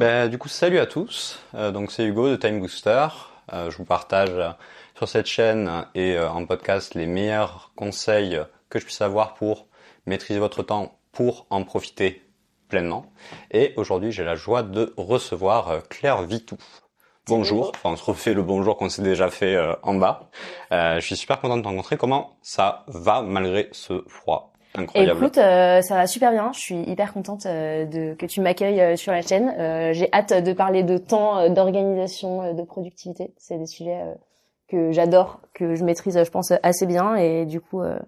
Ben, du coup, salut à tous. Euh, donc, c'est Hugo de Time Booster. Euh, je vous partage euh, sur cette chaîne et euh, en podcast les meilleurs conseils que je puisse avoir pour maîtriser votre temps, pour en profiter pleinement. Et aujourd'hui, j'ai la joie de recevoir euh, Claire Vitou. Bonjour. Enfin, on se refait le bonjour qu'on s'est déjà fait en bas. Euh, je suis super content de te rencontrer. Comment ça va malgré ce froid? Incroyable Écoute, euh, ça va super bien. Je suis hyper contente euh, de que tu m'accueilles euh, sur la chaîne. Euh, J'ai hâte de parler de temps, euh, d'organisation, euh, de productivité. C'est des sujets euh, que j'adore, que je maîtrise, je pense, assez bien. Et du coup, euh,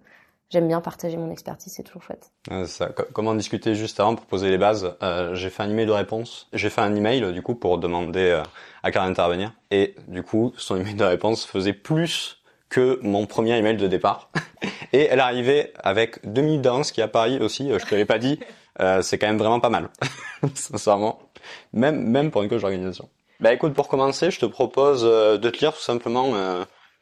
j'aime bien partager mon expertise. C'est toujours chouette. Euh, ça, co- comme on discutait juste avant pour poser les bases, euh, j'ai fait un email de réponse. J'ai fait un email du coup pour demander euh, à Claire d'intervenir. Et du coup, son email de réponse faisait plus que mon premier email de départ. Et elle arrivait avec deux minutes d'avance, ce qui à Paris aussi, euh, je te l'avais pas dit, euh, c'est quand même vraiment pas mal, sincèrement. Même même pour une coach d'organisation. Bah écoute, pour commencer, je te propose euh, de te lire tout simplement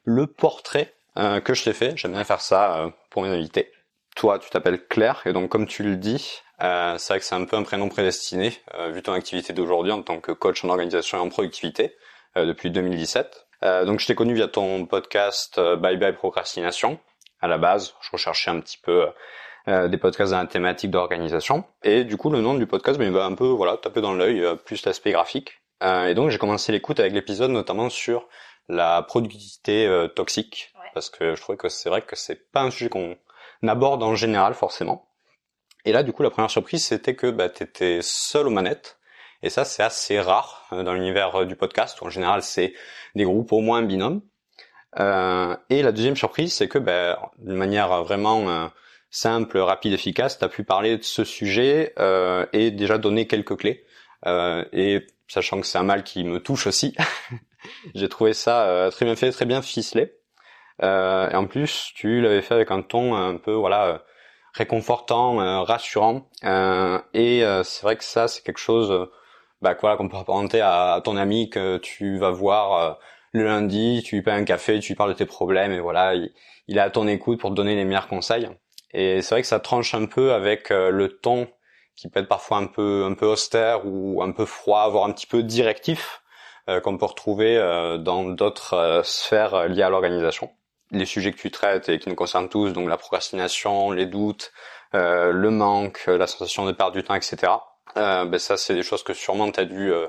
le portrait que je t'ai fait. J'aime bien faire ça pour mes invités toi, tu t'appelles Claire, et donc comme tu le dis, c'est vrai que c'est un peu un prénom prédestiné, vu ton activité d'aujourd'hui en tant que coach en organisation et en productivité, depuis 2017. Euh, donc je t'ai connu via ton podcast euh, Bye Bye Procrastination. À la base, je recherchais un petit peu euh, des podcasts dans la thématique d'organisation. Et du coup, le nom du podcast, ben, il va un peu voilà taper dans l'œil, euh, plus l'aspect graphique. Euh, et donc j'ai commencé l'écoute avec l'épisode notamment sur la productivité euh, toxique, Ouais. parce que je trouvais que c'est vrai que c'est pas un sujet qu'on aborde en général forcément. Et là, du coup, la première surprise, c'était que bah, tu étais seul aux manettes. Et ça, c'est assez rare euh, dans l'univers euh, du podcast, en général, c'est des groupes au moins un binôme. Euh, et la deuxième surprise, c'est que bah, d'une manière vraiment euh, simple, rapide, efficace, tu as pu parler de ce sujet euh, et déjà donner quelques clés. Euh, et sachant que c'est un mal qui me touche aussi, j'ai trouvé ça très bien fait, très bien ficelé. Et en plus, tu l'avais fait avec un ton un peu voilà réconfortant, rassurant. Et c'est vrai que ça, c'est quelque chose bah, que, voilà, qu'on peut apparenter à, ton ami que tu vas voir euh, le lundi, tu lui payes un café, tu lui parles de tes problèmes et voilà, il, est à ton écoute pour te donner les meilleurs conseils. Et c'est vrai que ça tranche un peu avec euh, le ton qui peut être parfois un peu un peu austère ou un peu froid, voire un petit peu directif euh, qu'on peut retrouver dans d'autres sphères liées à l'organisation les sujets que tu traites et qui nous concernent tous, donc la procrastination, les doutes, le manque, la sensation de perdre du temps, etc. Euh, ben ça, c'est des choses que sûrement tu as dû euh,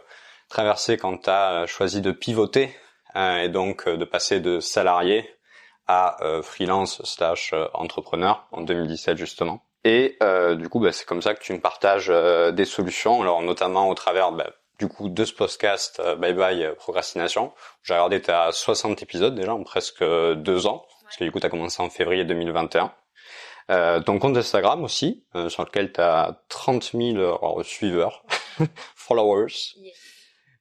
traverser quand tu as choisi de pivoter euh, et donc euh, de passer de salarié à euh, freelance slash euh, entrepreneur en 2017 justement. Et euh, du coup, ben, c'est comme ça que tu me partages euh, des solutions, alors notamment au travers ben, du coup de ce podcast euh, Bye Bye euh, Procrastination. J'ai regardé t'as 60 épisodes déjà en presque euh, deux ans, parce que du coup t'as commencé en février 2021. Euh, ton compte Instagram aussi, euh, sur lequel t'as 30 000 euh, suiveurs, followers,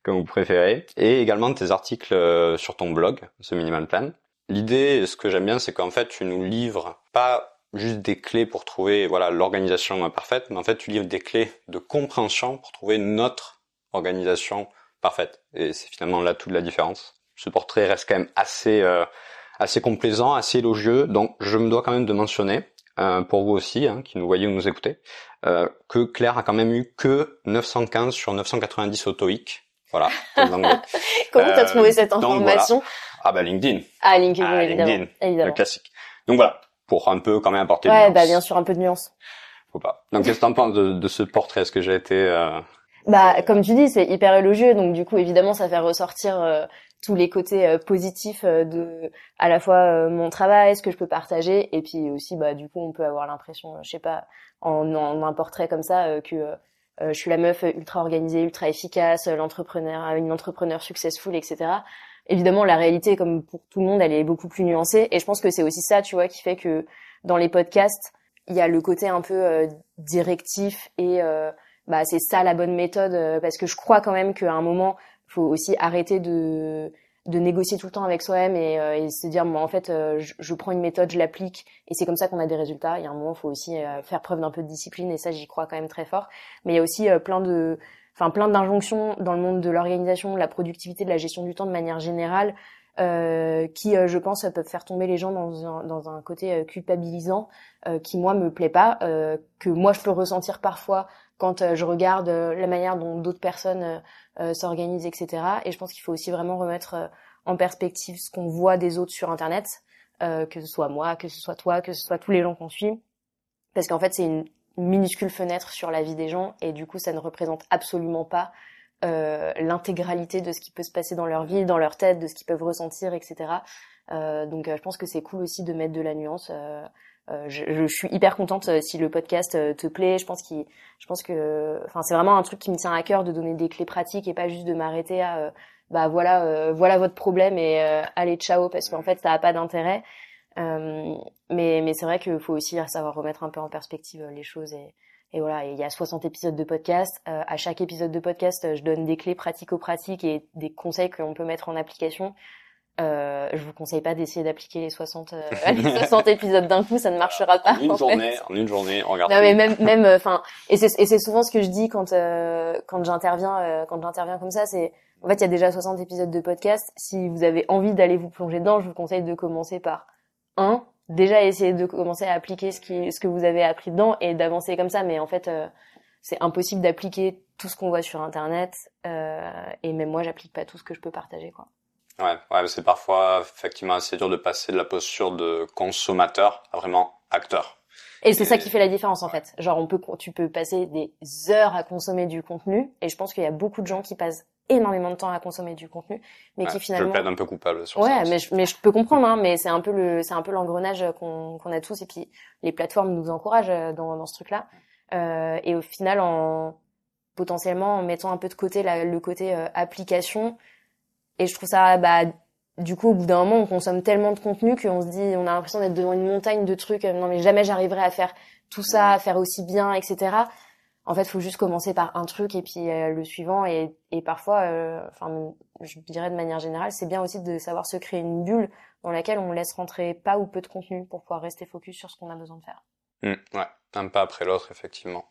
comme vous préférez, et également tes articles euh, sur ton blog, ce Minimal Plan. L'idée, ce que j'aime bien, c'est qu'en fait tu nous livres pas juste des clés pour trouver voilà l'organisation parfaite, mais en fait tu livres des clés de compréhension pour trouver notre organisation parfaite. Et c'est finalement là toute la différence. Ce portrait reste quand même assez euh, assez complaisant, assez élogieux. Donc je me dois quand même de mentionner euh, pour vous aussi, hein, qui nous voyez ou nous écoutez, euh, que Claire a quand même eu que 915 sur 990 au TOEIC. Voilà. Comment t'as Euh, trouvé cette donc information? Ah bah LinkedIn, Ah, LinkedIn, Ah, évidemment. LinkedIn. le évidemment. classique. Donc voilà, pour un peu quand même apporter de Ouais, nuance. bah bien sûr, un peu de nuance. Faut pas. Donc qu'est-ce que t'en penses de, de ce portrait? Est-ce que j'ai été euh, Bah, comme tu dis, c'est hyper élogieux, donc du coup, évidemment, ça fait ressortir euh, tous les côtés euh, positifs euh, de, à la fois euh, mon travail, ce que je peux partager, et puis aussi, bah, du coup, on peut avoir l'impression, je sais pas, en, en un portrait comme ça, que je suis la meuf ultra organisée, ultra efficace, l'entrepreneur, une entrepreneur successful, etc. Évidemment, la réalité, comme pour tout le monde, elle est beaucoup plus nuancée, et je pense que c'est aussi ça, tu vois, qui fait que dans les podcasts, il y a le côté un peu directif et bah c'est ça la bonne méthode parce que je crois quand même qu'à un moment faut aussi arrêter de de négocier tout le temps avec soi-même et, euh, et se dire moi en fait euh, je, je prends une méthode je l'applique et c'est comme ça qu'on a des résultats. Il y a un moment faut aussi euh, faire preuve d'un peu de discipline et ça j'y crois quand même très fort. Mais il y a aussi euh, plein de enfin plein d'injonctions dans le monde de l'organisation de la productivité de la gestion du temps de manière générale euh, qui euh, je pense peuvent faire tomber les gens dans un, dans un côté culpabilisant qui moi me plaît pas que moi je peux ressentir parfois quand je regarde la manière dont d'autres personnes s'organisent, etc. Et je pense qu'il faut aussi vraiment remettre en perspective ce qu'on voit des autres sur Internet, que ce soit moi, que ce soit toi, que ce soit tous les gens qu'on suit, parce qu'en fait c'est une minuscule fenêtre sur la vie des gens et du coup ça ne représente absolument pas euh, l'intégralité de ce qui peut se passer dans leur vie, dans leur tête, de ce qu'ils peuvent ressentir, etc. Euh, donc euh, je pense que c'est cool aussi de mettre de la nuance. Euh, euh, je, je, suis hyper contente si le podcast te plaît. Je pense qu'il, je pense que, enfin c'est vraiment un truc qui me tient à cœur de donner des clés pratiques et pas juste de m'arrêter à bah voilà voilà votre problème et allez ciao parce qu'en fait ça a pas d'intérêt. Euh, mais mais c'est vrai qu'il faut aussi savoir remettre un peu en perspective les choses et, et voilà, il y a 60 épisodes de podcast. Euh, à chaque épisode de podcast, je donne des clés pratico-pratiques et des conseils qu'on peut mettre en application. Euh, je vous conseille pas d'essayer d'appliquer les 60 euh, les 60 épisodes d'un coup, ça ne marchera pas. En une journée, en une journée, on regarde. Non mais même même enfin et c'est et c'est souvent ce que je dis quand euh, quand j'interviens euh, quand j'interviens comme ça, c'est en fait il y a déjà 60 épisodes de podcast. Si vous avez envie d'aller vous plonger dedans, je vous conseille de commencer par un déjà essayer de commencer à appliquer ce qui ce que vous avez appris dedans et d'avancer comme ça mais en fait euh, c'est impossible d'appliquer tout ce qu'on voit sur internet euh, et même moi j'applique pas tout ce que je peux partager quoi ouais ouais c'est parfois effectivement assez dur de passer de la posture de consommateur à vraiment acteur et c'est ça qui fait la différence en fait genre on peut tu peux passer des heures à consommer du contenu et je pense qu'il y a beaucoup de gens qui passent énormément de temps à consommer du contenu, mais qui finalement. Je plaide un peu coupable sur ouais, ça. Ouais, mais je, mais je peux comprendre, hein, mais c'est un peu le, c'est un peu l'engrenage qu'on qu'on a tous, et puis les plateformes nous encouragent euh, dans, dans ce truc-là. Euh, et au final, en potentiellement en mettant un peu de côté la, le côté euh, application, et je trouve ça, bah, du coup, au bout d'un moment, on consomme tellement de contenu qu'on se dit, on a l'impression d'être devant une montagne de trucs. Non, mais jamais j'arriverai à faire tout ça, à faire aussi bien, etc en fait, il faut juste commencer par un truc et puis euh, le suivant. Et, et parfois, euh, enfin, je dirais de manière générale, c'est bien aussi de savoir se créer une bulle dans laquelle on laisse rentrer pas ou peu de contenu pour pouvoir rester focus sur ce qu'on a besoin de faire. Mmh, ouais, un pas après l'autre, effectivement.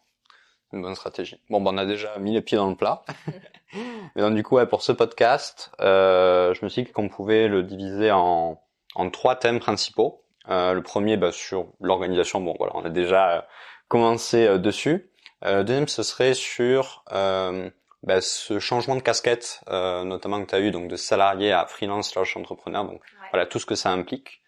Une bonne stratégie. Bon, ben, on a déjà mis les pieds dans le plat. Mais donc, du coup, ouais, pour ce podcast, euh, je me suis dit qu'on pouvait le diviser en, en trois thèmes principaux. Euh, le premier, bah, sur l'organisation. Bon, voilà, on a déjà commencé dessus. Euh, deuxième, ce serait sur euh, bah, ce changement de casquette, euh, notamment que tu as eu donc de salarié à freelance slash entrepreneur, donc voilà tout ce que ça implique,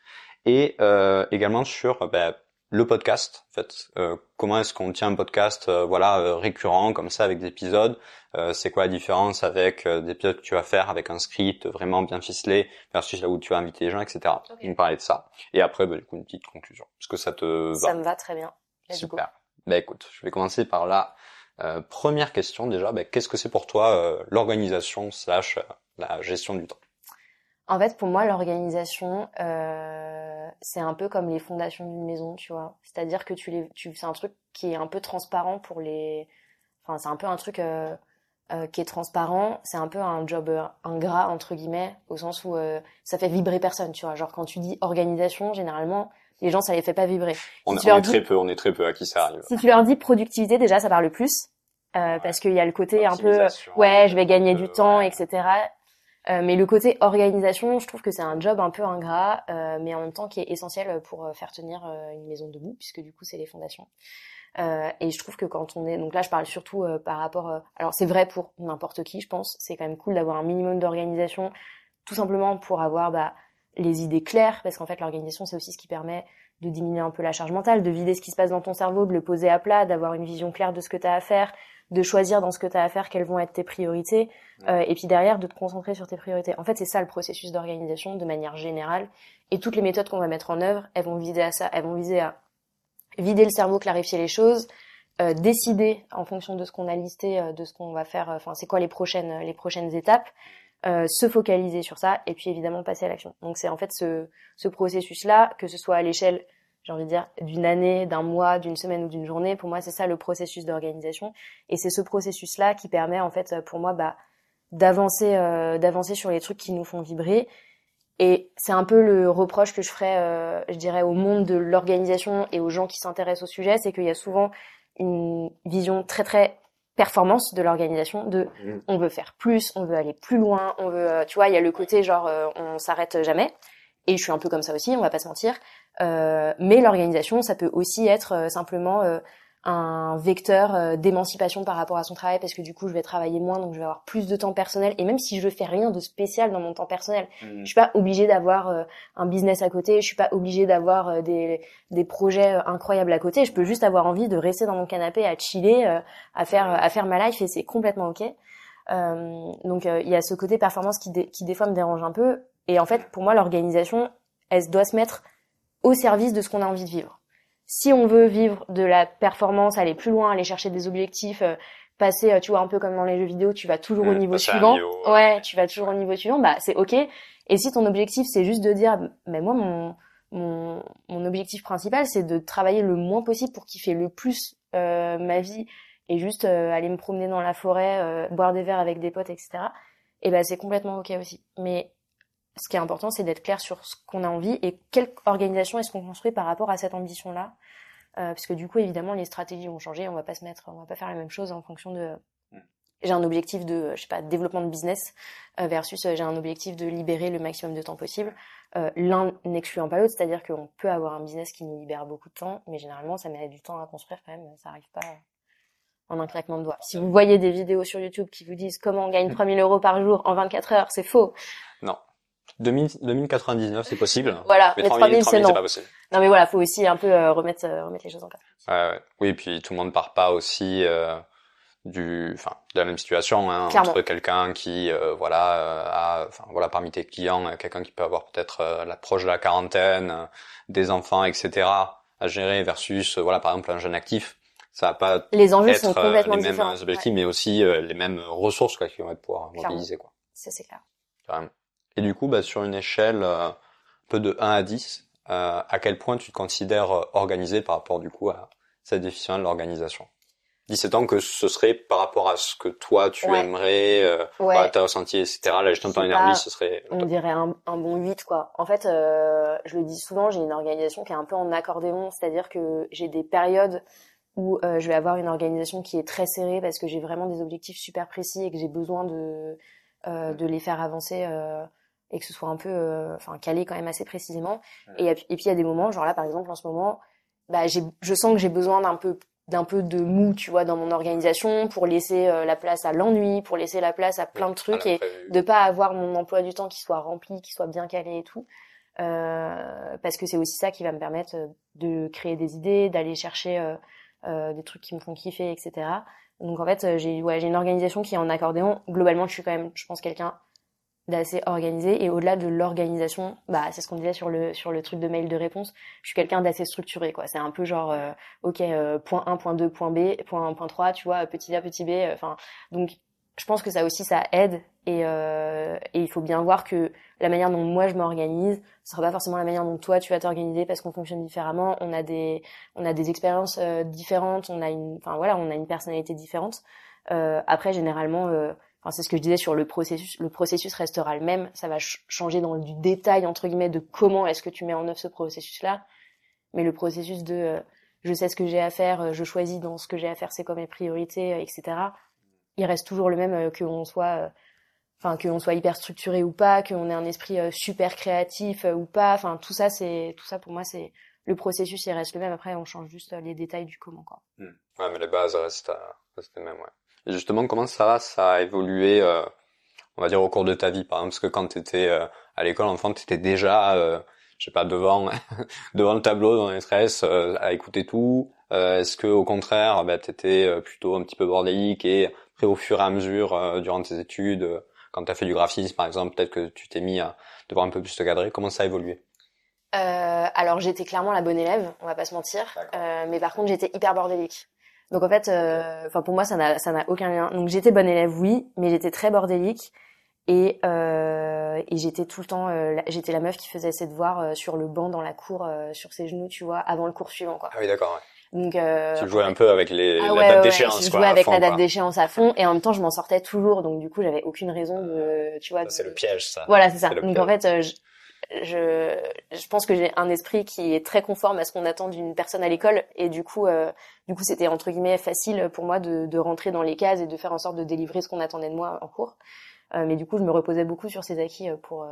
et euh, également sur bah, le podcast, en fait, euh, comment est-ce qu'on tient un podcast, euh, voilà, récurrent comme ça avec des épisodes, c'est quoi la différence avec des épisodes que tu vas faire avec un script vraiment bien ficelé versus là où tu vas inviter les gens, etc. Okay. On parlait de ça, et après bah, du coup une petite conclusion. Est-ce que ça te va? Ça me va très bien. Super. Bah écoute, je vais commencer par la euh, première question déjà. Bah, Qu'est-ce que c'est pour toi euh, l'organisation slash euh, la gestion du temps? En fait, pour moi, l'organisation, c'est un peu comme les fondations d'une maison, tu vois. C'est-à-dire que tu les, tu, c'est un truc qui est un peu transparent pour les. Enfin, c'est un peu un truc qui est transparent. C'est un peu un job ingrat entre guillemets, au sens où ça fait vibrer personne, tu vois. Genre quand tu dis organisation, généralement les gens ça les fait pas vibrer. On, on est très peu, on est très peu à qui ça arrive. Si tu leur dis productivité, déjà ça parle plus, euh, parce qu'il y a le côté un peu ouais, je vais gagner du temps, etc. Euh, mais le côté organisation, je trouve que c'est un job un peu ingrat, euh, mais en même temps qui est essentiel pour euh, faire tenir euh, une maison debout, puisque du coup c'est les fondations. Euh, et je trouve que quand on est, donc là je parle surtout par rapport, alors c'est vrai pour n'importe qui, je pense, c'est quand même cool d'avoir un minimum d'organisation, tout simplement pour avoir bah, les idées claires, parce qu'en fait l'organisation c'est aussi ce qui permet de diminuer un peu la charge mentale, de vider ce qui se passe dans ton cerveau, de le poser à plat, d'avoir une vision claire de ce que tu as à faire, de choisir dans ce que tu as à faire quelles vont être tes priorités, euh, et puis derrière de te concentrer sur tes priorités. En fait c'est ça le processus d'organisation de manière générale, et toutes les méthodes qu'on va mettre en œuvre, elles vont viser à ça, elles vont viser à vider le cerveau, clarifier les choses, euh, décider en fonction de ce qu'on a listé, euh, de ce qu'on va faire, enfin c'est quoi les prochaines les prochaines étapes, euh, se focaliser sur ça et puis évidemment passer à l'action. Donc c'est en fait ce, ce processus-là, que ce soit à l'échelle, j'ai envie de dire, d'une année, d'un mois, d'une semaine ou d'une journée, pour moi c'est ça le processus d'organisation et c'est ce processus-là qui permet en fait pour moi bah, d'avancer euh, d'avancer sur les trucs qui nous font vibrer et c'est un peu le reproche que je ferais, euh, je dirais, au monde de l'organisation et aux gens qui s'intéressent au sujet, c'est qu'il y a souvent une vision très très performance de l'organisation de mmh. on veut faire plus, on veut aller plus loin, on veut euh, tu vois, il y a le côté genre euh, on s'arrête jamais et je suis un peu comme ça aussi, on va pas se mentir. Euh, mais l'organisation, ça peut aussi être simplement un vecteur euh, d'émancipation par rapport à son travail parce que du coup je vais travailler moins donc je vais avoir plus de temps personnel. Et même si je fais rien de spécial dans mon temps personnel Mm. je suis pas obligée d'avoir euh, un business à côté je suis pas obligée d'avoir euh, des des projets euh, incroyables à côté. Je peux juste avoir envie de rester dans mon canapé à chiller euh, à faire à faire ma life et c'est complètement ok. Euh, donc euh, il y a ce côté performance qui dé- qui des fois me dérange un peu. Et en fait pour moi l'organisation elle doit se mettre au service de ce qu'on a envie de vivre si on veut vivre de la performance, aller plus loin, aller chercher des objectifs, euh, passer, euh, tu vois, un peu comme dans les jeux vidéo, tu vas toujours au niveau suivant. niveau, ouais. ouais, tu vas toujours au niveau suivant, bah c'est ok. Et si ton objectif c'est juste de dire, mais moi mon mon, mon objectif principal c'est de travailler le moins possible pour kiffer le plus euh, ma vie et juste euh, aller me promener dans la forêt, euh, boire des verres avec des potes, etc. Et ben c'est complètement ok aussi. Mais ce qui est important, c'est d'être clair sur ce qu'on a envie et quelle organisation est-ce qu'on construit par rapport à cette ambition-là. Euh, parce que du coup, évidemment, les stratégies vont changer. On va pas se mettre, on va pas faire la même chose en fonction de. J'ai un objectif de, je sais pas, développement de business euh, versus euh, j'ai un objectif de libérer le maximum de temps possible. Euh, L'un n'excluant pas l'autre, c'est-à-dire qu'on peut avoir un business qui nous libère beaucoup de temps, mais généralement, ça met du temps à construire quand même. Ça arrive pas en un claquement de doigts. Si vous voyez des vidéos sur YouTube qui vous disent comment on gagne 3000 euros par jour en 24 heures, c'est faux. 2000 2099, c'est possible. Voilà, Mais mais 3000, 3000 c'est 3000, c'est non. pas possible. Non mais voilà, faut aussi un peu euh, remettre euh, remettre les choses en place. Ouais, ouais. Oui, puis tout le monde part pas aussi euh, du, enfin, de la même situation hein, Clairement. entre quelqu'un qui, euh, voilà, euh, a, enfin, voilà, parmi tes clients, quelqu'un qui peut avoir peut-être l'approche de la quarantaine, des enfants, etc. à gérer versus, voilà, par exemple, un jeune actif. Ça va pas Les enjeux être sont complètement les mêmes différents. objectifs, Ouais, mais aussi euh, les mêmes ressources quoi, qui vont être pouvoir mobiliser, quoi. ça c'est clair. Carrément. Et du coup, bah, sur une échelle euh, un peu de 1 à 10, euh, à quel point tu te considères euh, organisé par rapport du coup à cette définition de l'organisation? 17 ans que ce serait par rapport à ce que toi tu Ouais. aimerais, euh, Ouais. voilà, t'as ressenti, etc. La gestion de ton énergie, ce serait... On dirait un, un bon 8 quoi. En fait, euh, je le dis souvent, j'ai une organisation qui est un peu en accordéon, c'est-à-dire que j'ai des périodes où euh, je vais avoir une organisation qui est très serrée parce que j'ai vraiment des objectifs super précis et que j'ai besoin de euh, de les faire avancer euh, et que ce soit un peu euh, enfin calé quand même assez précisément. Et, et puis il y a des moments, genre là par exemple en ce moment, bah j'ai je sens que j'ai besoin d'un peu d'un peu de mou, tu vois, dans mon organisation pour laisser euh, la place à l'ennui, pour laisser la place à plein de trucs et de pas avoir mon emploi du temps qui soit rempli, qui soit bien calé et tout. Euh, parce que c'est aussi ça qui va me permettre euh, de créer des idées, d'aller chercher euh, des trucs qui me font kiffer, etc. Donc en fait, j'ai ouais, j'ai une organisation qui est en accordéon. Globalement, je suis quand même, je pense, quelqu'un d'assez organisé. Et au-delà de l'organisation, bah c'est ce qu'on disait sur le sur le truc de mail de réponse. Je suis quelqu'un d'assez structuré, quoi. C'est un peu genre, euh, ok, euh, point 1, point 2, point B, point point 3, tu vois, petit A, petit B. euh, Enfin, donc je pense que ça aussi ça aide et, euh, et il faut bien voir que la manière dont moi je m'organise ce sera pas forcément la manière dont toi tu vas t'organiser parce qu'on fonctionne différemment on a des on a des expériences euh, différentes on a une enfin voilà on a une personnalité différente euh, après généralement euh, enfin c'est ce que je disais sur le processus le processus restera le même. Ça va ch- changer dans du détail entre guillemets de comment est-ce que tu mets en œuvre ce processus là mais le processus de euh, je sais ce que j'ai à faire euh, je choisis dans ce que j'ai à faire c'est quoi mes priorités euh, etc il reste toujours le même euh, que on soit enfin qu'on soit hyper structuré ou pas qu'on ait un esprit euh, super créatif euh, ou pas. Enfin tout ça c'est tout ça pour moi c'est le processus il reste le même. Après on change juste les détails du comment quoi. Hmm. Ouais, mais les bases restent, restent les mêmes, ouais. Et justement, comment ça, ça a évolué, euh, on va dire, au cours de ta vie, par exemple, parce que quand t'étais euh, à l'école, enfant, t'étais déjà, euh, je sais pas, devant, devant le tableau, dans les tresses, euh, à écouter tout. Euh, Est-ce que, au contraire, bah, t'étais euh, plutôt un petit peu bordélique et après, au fur et à mesure, euh, durant tes études, euh, quand t'as fait du graphisme, par exemple, peut-être que tu t'es mis à devoir un peu plus te cadrer. Comment ça a évolué? Euh, alors j'étais clairement la bonne élève, on va pas se mentir, euh, mais par contre j'étais hyper bordélique. Donc en fait, euh, enfin pour moi ça n'a ça n'a aucun lien. Donc j'étais bonne élève oui, mais j'étais très bordélique et euh, et j'étais tout le temps, euh, j'étais la meuf qui faisait ses devoirs euh, sur le banc dans la cour euh, sur ses genoux, tu vois, avant le cours suivant quoi. Ah oui, d'accord, ouais. Donc euh, Tu jouais un peu avec les, ah la ouais, date ouais, d'échéance, je jouais avec fond, la date d'échéance à fond et en même temps je m'en sortais toujours, donc du coup j'avais aucune raison de, tu vois. C'est le piège, ça. voilà, c'est ça. Donc piège. en fait, euh, je, je, pense que j'ai un esprit qui est très conforme à ce qu'on attend d'une personne à l'école, et du coup, euh, du coup, c'était entre guillemets facile pour moi de, de rentrer dans les cases et de faire en sorte de délivrer ce qu'on attendait de moi en cours. Euh, mais du coup, je me reposais beaucoup sur ces acquis euh, pour, euh,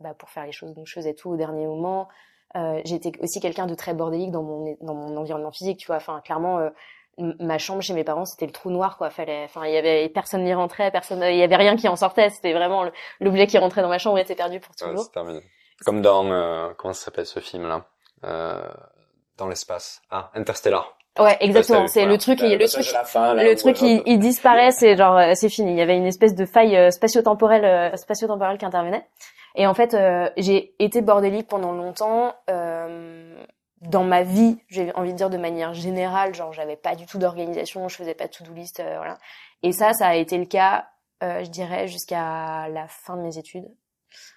bah, pour faire les choses. Donc, je faisais tout au dernier moment. j'étais aussi quelqu'un de très bordélique dans mon dans mon environnement physique, tu vois. Enfin, clairement, ma chambre chez mes parents c'était le trou noir quoi fallait enfin il y avait personne n'y rentrait personne il y avait rien qui en sortait c'était vraiment l'objet qui rentrait dans ma chambre était perdu pour toujours ouais, comme dans euh, comment ça s'appelle ce film là euh, dans l'espace. Ah Interstellar. Ouais exactement. c'est le truc le, truc le truc il, il disparaît c'est genre euh, c'est fini. Il y avait une espèce de faille euh, spatio-temporelle spatio-temporelle qui intervenait. Et en fait j'ai été bordélique pendant longtemps dans ma vie, j'ai envie de dire de manière générale, genre j'avais pas du tout d'organisation, je faisais pas de to-do list, euh, voilà. Et ça, ça a été le cas, euh, je dirais, jusqu'à la fin de mes études.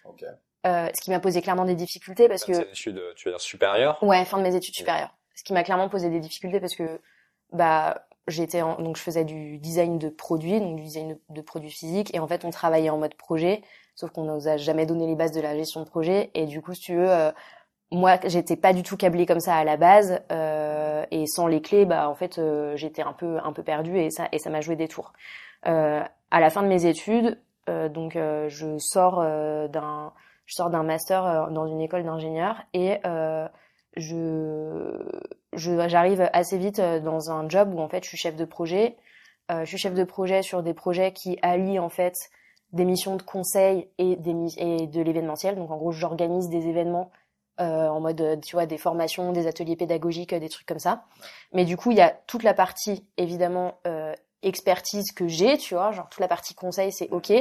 Okay. Euh, ce qui m'a posé clairement des difficultés parce que. études, tu veux dire supérieures Ouais, fin de mes études supérieures. Ce qui m'a clairement posé des difficultés parce que bah j'étais donc je faisais du design de produits, donc du design de, produits physiques, et en fait on travaillait en mode projet, sauf qu'on nous a jamais donné les bases de la gestion de projet, et du coup si tu veux euh, moi j'étais pas du tout câblée comme ça à la base euh, et sans les clés bah en fait euh, j'étais un peu un peu perdue et ça et ça m'a joué des tours euh, à la fin de mes études euh, donc euh, je sors d'un je sors d'un master dans une école d'ingénieur et je je j'arrive assez vite dans un job où en fait je suis chef de projet je suis chef de projet sur des projets qui allient en fait des missions de conseil et des et de l'événementiel donc en gros j'organise des événements euh, en mode, euh, tu vois, des formations, des ateliers pédagogiques, euh, des trucs comme ça. Mais du coup, il y a toute la partie, évidemment, euh, expertise que j'ai, tu vois, genre toute la partie conseil, c'est ok,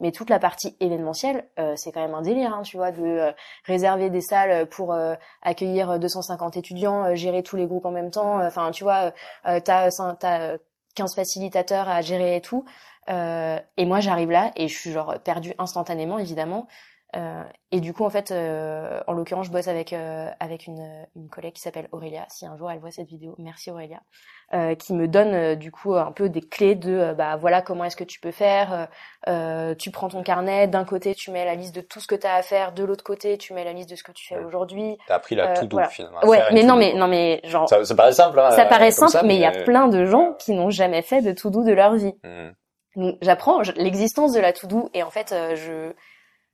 mais toute la partie événementielle, euh, c'est quand même un délire, hein, tu vois, de réserver des salles pour accueillir 250 étudiants, gérer tous les groupes en même temps, enfin, tu vois, t'as as 15 facilitateurs à gérer et tout. et moi, j'arrive là et je suis genre perdue instantanément, évidemment. Euh, et du coup, en fait, euh, en l'occurrence, je bosse avec euh, avec une, une collègue qui s'appelle Aurélia. Si un jour elle voit cette vidéo, merci Aurélia, euh, qui me donne euh, du coup un peu des clés de euh, bah voilà comment est-ce que tu peux faire. tu prends ton carnet, d'un côté tu mets la liste de tout ce que tu as à faire, de l'autre côté tu mets la liste de ce que tu fais aujourd'hui. T'as appris la tout doux finalement. Ouais, mais non, mais non, mais genre. Ça, ça paraît simple. Hein, ça paraît simple, mais il y a plein de gens qui n'ont jamais fait de tout doux de leur vie. Mmh. Donc j'apprends l'existence de la tout doux et en fait je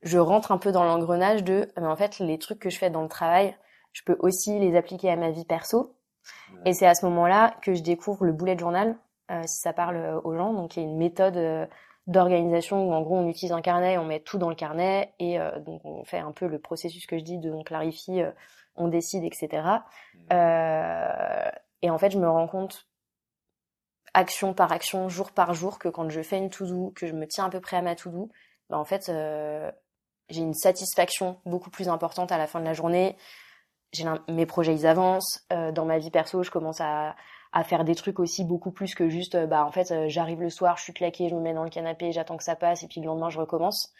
je rentre un peu dans l'engrenage de, mais en fait, les trucs que je fais dans le travail, je peux aussi les appliquer à ma vie perso. Et c'est à ce moment-là que je découvre le bullet journal, euh, si ça parle euh, aux gens. Donc, il y a une méthode euh, d'organisation où, en gros, on utilise un carnet, on met tout dans le carnet et donc on fait un peu le processus que je dis de on clarifie, on décide, etc. et en fait, je me rends compte action par action, jour par jour, que quand je fais une to-do, que je me tiens à peu près à ma to-do, bah, en fait, j'ai une satisfaction beaucoup plus importante à la fin de la journée. J'ai mes projets ils avancent. Euh, dans ma vie perso, je commence à, à faire des trucs aussi beaucoup plus que juste euh, bah en fait euh, j'arrive le soir, je suis claquée, je me mets dans le canapé, j'attends que ça passe et puis le lendemain je recommence.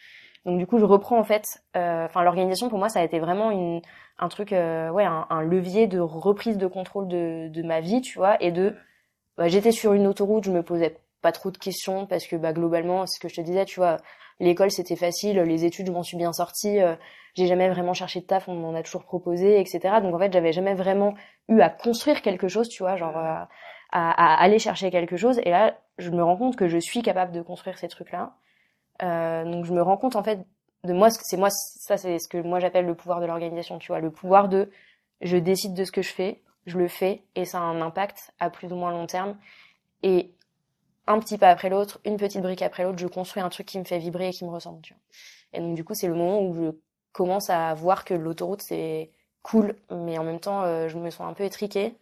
Donc du coup je reprends en fait. Enfin l'organisation pour moi ça a été vraiment une un truc ouais un, un, levier de reprise de contrôle de, de ma vie tu vois et de bah, j'étais sur une autoroute, je me posais pas trop de questions parce que bah globalement ce que je te disais tu vois l'école c'était facile, les études je m'en suis bien sortie, euh, j'ai jamais vraiment cherché de taf, on m'en a toujours proposé, etc. Donc en fait j'avais jamais vraiment eu à construire quelque chose, tu vois, genre euh, à, aller chercher quelque chose. Et là je me rends compte que je suis capable de construire ces trucs-là. Euh, donc je me rends compte en fait de moi, c'est moi ça c'est ce que moi j'appelle le pouvoir de l'organisation, tu vois, le pouvoir de je décide de ce que je fais, je le fais et ça a un impact à plus ou moins long terme. Et un petit pas après l'autre, une petite brique après l'autre, je construis un truc qui me fait vibrer et qui me ressemble. Tu vois. Et donc du coup, c'est le moment où je commence à voir que l'autoroute c'est cool, mais en même temps, euh, je me sens un peu étriquée.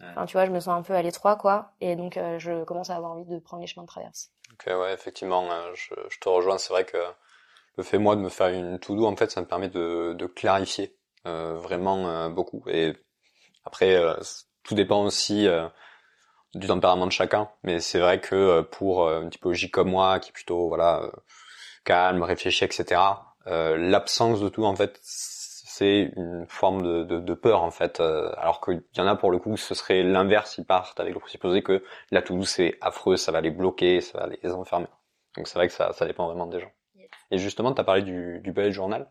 Enfin, tu vois, je me sens un peu à l'étroit, quoi. Et donc, euh, je commence à avoir envie de prendre les chemins de traverse. Ok, ouais, effectivement, euh, je, je, te rejoins. C'est vrai que le fait moi de me faire une to-do, en fait, ça me permet de, de clarifier vraiment beaucoup. Et après, tout dépend aussi du tempérament de chacun, mais c'est vrai que euh, pour euh, une typologie comme moi, qui est plutôt voilà euh, calme, réfléchi, etc., l'absence de tout en fait, c'est une forme de, de, de, peur en fait, alors qu'il y en a pour le coup, ce serait l'inverse, ils partent avec le présupposé que la tout c'est affreux, ça va les bloquer, ça va les enfermer. Donc c'est vrai que ça, ça dépend vraiment des gens. Et justement, tu as parlé du, du bullet journal.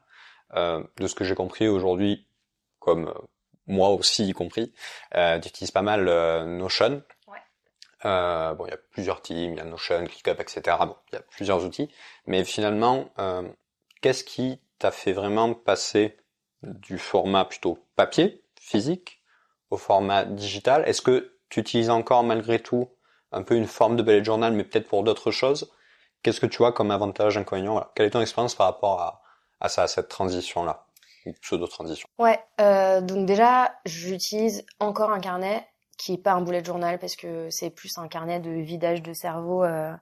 Euh, de ce que j'ai compris aujourd'hui, comme moi aussi y compris, euh, tu utilises pas mal Notion. Euh, bon, il y a plusieurs teams, il y a Notion, ClickUp, etc. Bon, il y a plusieurs outils. Mais finalement, euh, qu'est-ce qui t'a fait vraiment passer du format plutôt papier, physique, au format digital? Est-ce que tu utilises encore malgré tout un peu une forme de bullet journal, mais peut-être pour d'autres choses? Qu'est-ce que tu vois comme avantage, inconvénient? Quelle est ton expérience par rapport à, à, ça, à cette transition-là? Pseudo-transition? Ouais, euh, donc déjà, j'utilise encore un carnet qui est pas un bullet journal parce que c'est plus un carnet de vidage de cerveau, euh,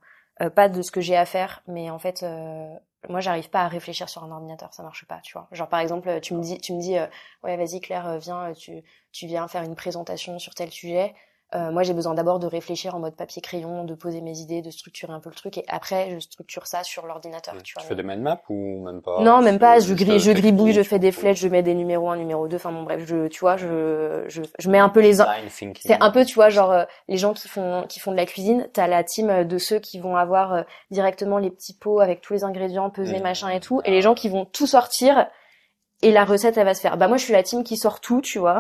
euh, pas de ce que j'ai à faire, mais en fait, euh, moi, j'arrive pas à réfléchir sur un ordinateur, ça marche pas, tu vois. Genre par exemple, tu me dis, tu me dis, euh, ouais, vas-y Claire, viens, tu, tu viens faire une présentation sur tel sujet. Euh, moi, j'ai besoin d'abord de réfléchir en mode papier-crayon, de poser mes idées, de structurer un peu le truc, et après, je structure ça sur l'ordinateur. Tu, tu vois. fais des mind maps ou même pas Non, même pas. Je, euh, je gribouille, je fais des flèches, je mets des numéros 1, numéro 2, enfin bon bref, je, tu vois, je, je, je mets un peu les, c'est un peu, tu vois, genre euh, les gens qui font qui font de la cuisine, t'as la team euh, de ceux qui vont avoir euh, directement les petits pots avec tous les ingrédients pesés, Mhm. machin et tout, et les gens qui vont tout sortir et la recette elle va se faire. Bah moi je suis la team qui sort tout, tu vois.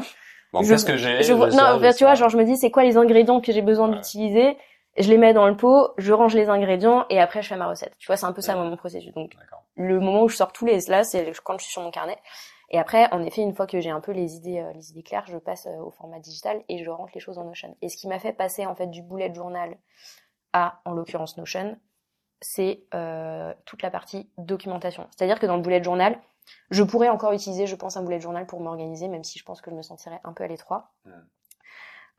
Bon, je- qu'est-ce que j'ai Je non, ça, tu vois, genre je me dis c'est quoi les ingrédients que j'ai besoin Ouais. d'utiliser, je les mets dans le pot, je range les ingrédients et après je fais ma recette. Tu vois, c'est un peu ça Ouais. mon processus. Donc le moment où je sors tous les là, c'est quand je suis sur mon carnet. Et après, en effet, une fois que j'ai un peu les idées, euh, les idées claires, je passe euh, au format digital et je rentre les choses dans Notion. Et ce qui m'a fait passer en fait du bullet journal à, en l'occurrence Notion, c'est euh, toute la partie documentation. C'est-à-dire que dans le bullet journal, je pourrais encore utiliser, je pense, un bullet journal pour m'organiser, même si je pense que je me sentirais un peu à l'étroit. Mm.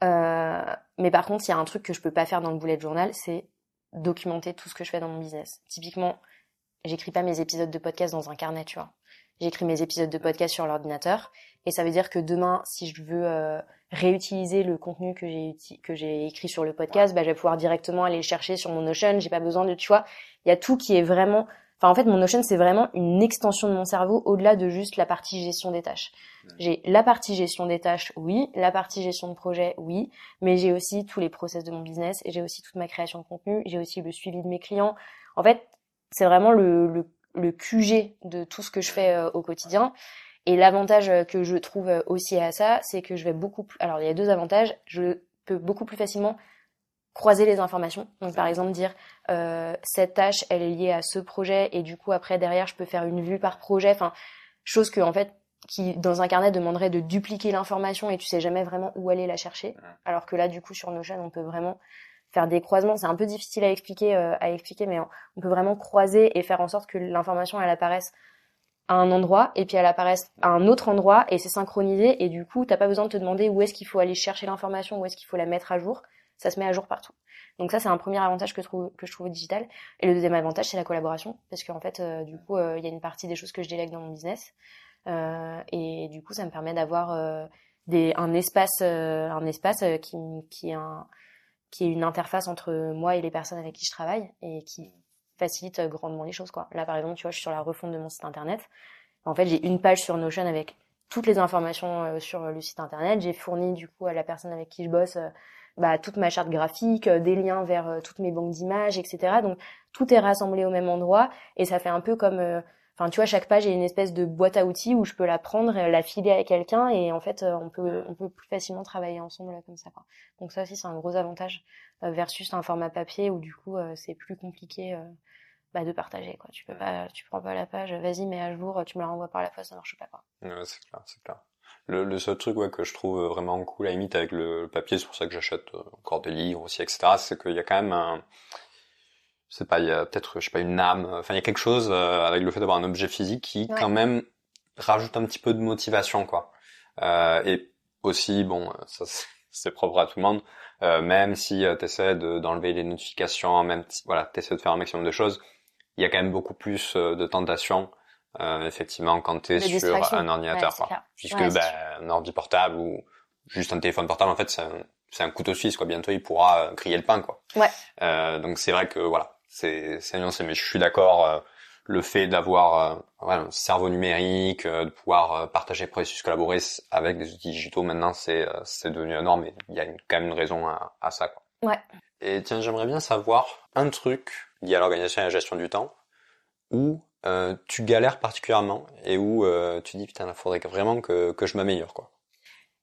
Euh, mais par contre, il y a un truc que je peux pas faire dans le bullet journal, c'est documenter tout ce que je fais dans mon business. Typiquement, j'écris pas mes épisodes de podcast dans un carnet, tu vois. J'écris mes épisodes de podcast sur l'ordinateur, et ça veut dire que demain, si je veux euh, réutiliser le contenu que j'ai que j'ai écrit sur le podcast, bah, je vais pouvoir directement aller le chercher sur mon Notion. J'ai pas besoin de, tu vois, il y a tout qui est vraiment. Enfin, en fait, mon Notion, c'est vraiment une extension de mon cerveau au-delà de juste la partie gestion des tâches. J'ai la partie gestion des tâches, oui, la partie gestion de projet, oui, mais j'ai aussi tous les process de mon business, et j'ai aussi toute ma création de contenu, j'ai aussi le suivi de mes clients. En fait, c'est vraiment le, le, le QG de tout ce que je fais euh, au quotidien. Et l'avantage euh, que je trouve euh, aussi à ça, c'est que je vais beaucoup plus... Alors, il y a deux avantages. Je peux beaucoup plus facilement croiser les informations. Donc, par exemple, dire euh, cette tâche, elle est liée à ce projet, et du coup, après, derrière, je peux faire une vue par projet. Enfin, chose que, en fait, qui dans un carnet demanderait de dupliquer l'information et tu sais jamais vraiment où aller la chercher. Alors que là, du coup, sur Notion, on peut vraiment faire des croisements. C'est un peu difficile à expliquer, euh, à expliquer, mais on peut vraiment croiser et faire en sorte que l'information elle apparaisse à un endroit et puis elle apparaisse à un autre endroit et c'est synchronisé et du coup t'as pas besoin de te demander où est-ce qu'il faut aller chercher l'information, où est-ce qu'il faut la mettre à jour. Ça se met à jour partout. Donc ça c'est un premier avantage que je trouve que je trouve au digital. Et le deuxième avantage c'est la collaboration parce qu'en fait euh, du coup euh, il y a une partie des choses que je délègue dans mon business Euh, et du coup ça me permet d'avoir euh, des un espace euh, un espace qui qui est un qui est une interface entre moi et les personnes avec qui je travaille et qui facilite grandement les choses quoi. Là par exemple, tu vois, je suis sur la refonte de mon site internet. En fait, j'ai une page sur Notion avec toutes les informations sur le site internet. J'ai fourni du coup à la personne avec qui je bosse bah, toute ma charte graphique, euh, des liens vers euh, toutes mes banques d'images, etc. Donc tout est rassemblé au même endroit et ça fait un peu comme euh, Enfin, tu vois, chaque page est une espèce de boîte à outils où je peux la prendre, la filer à quelqu'un et en fait, on peut, on peut plus facilement travailler ensemble euh, comme ça. Quoi. Donc ça aussi, c'est un gros avantage versus un format papier où du coup, c'est plus compliqué bah, de partager. Quoi. Tu peux pas, tu prends pas la page, vas-y, mets à jour, tu me la renvoies par la poste, ça marche pas. Quoi. Ouais, c'est clair, c'est clair. Le, le seul truc ouais, que je trouve vraiment cool à la limite avec le, le papier, c'est pour ça que j'achète euh, encore des livres aussi, etc., c'est qu'il y a quand même un... Je sais pas, il y a peut-être, je sais pas, une âme, enfin il y a quelque chose euh, avec le fait d'avoir un objet physique qui Ouais. quand même rajoute un petit peu de motivation, quoi. Euh, et aussi, bon, ça c'est- propre à tout le monde, euh, même si tu essaies d'enlever les notifications, même si voilà, t'essaies de faire un maximum de choses, il y a quand même beaucoup plus euh, de tentations, euh, effectivement, quand t'es De sur un ordinateur, Ouais, quoi. puisque Ouais, ben, un ordi portable ou juste un téléphone portable en fait c'est un, c'est un couteau suisse quoi. Bientôt il pourra euh, griller le pain quoi. Ouais. Euh, donc c'est vrai que voilà c'est c'est nuancé mais je suis d'accord euh, le fait d'avoir euh, voilà, un cerveau numérique euh, de pouvoir partager le processus collaborer avec des outils digitaux maintenant c'est euh, c'est devenu la norme et il y a une- quand même une raison à, à ça quoi. Ouais. et tiens j'aimerais bien savoir un truc lié à l'organisation et à la gestion du temps où euh, tu galères particulièrement et où euh, tu dis putain il faudrait vraiment que, que je m'améliore quoi.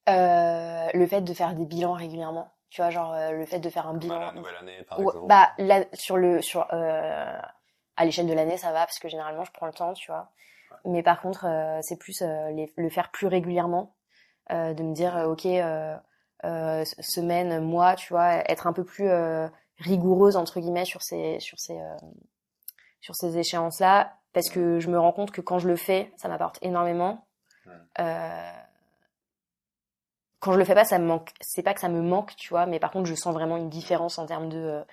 Euh, le fait de faire des bilans régulièrement. Tu vois, genre le fait de faire un bilan. la nouvelle année par exemple. bah là, sur le sur à l'échelle de l'année ça va parce que généralement je prends le temps tu vois mais par contre, c'est plus le faire plus régulièrement, de me dire, ok, semaine, mois, tu vois, être un peu plus rigoureuse entre guillemets sur ces sur ces sur ces échéances là, parce que je me rends compte que quand je le fais, ça m'apporte énormément. Euh, quand je le fais pas, ça me manque. C'est pas que ça me manque, tu vois, mais par contre, je sens vraiment une différence en termes de euh,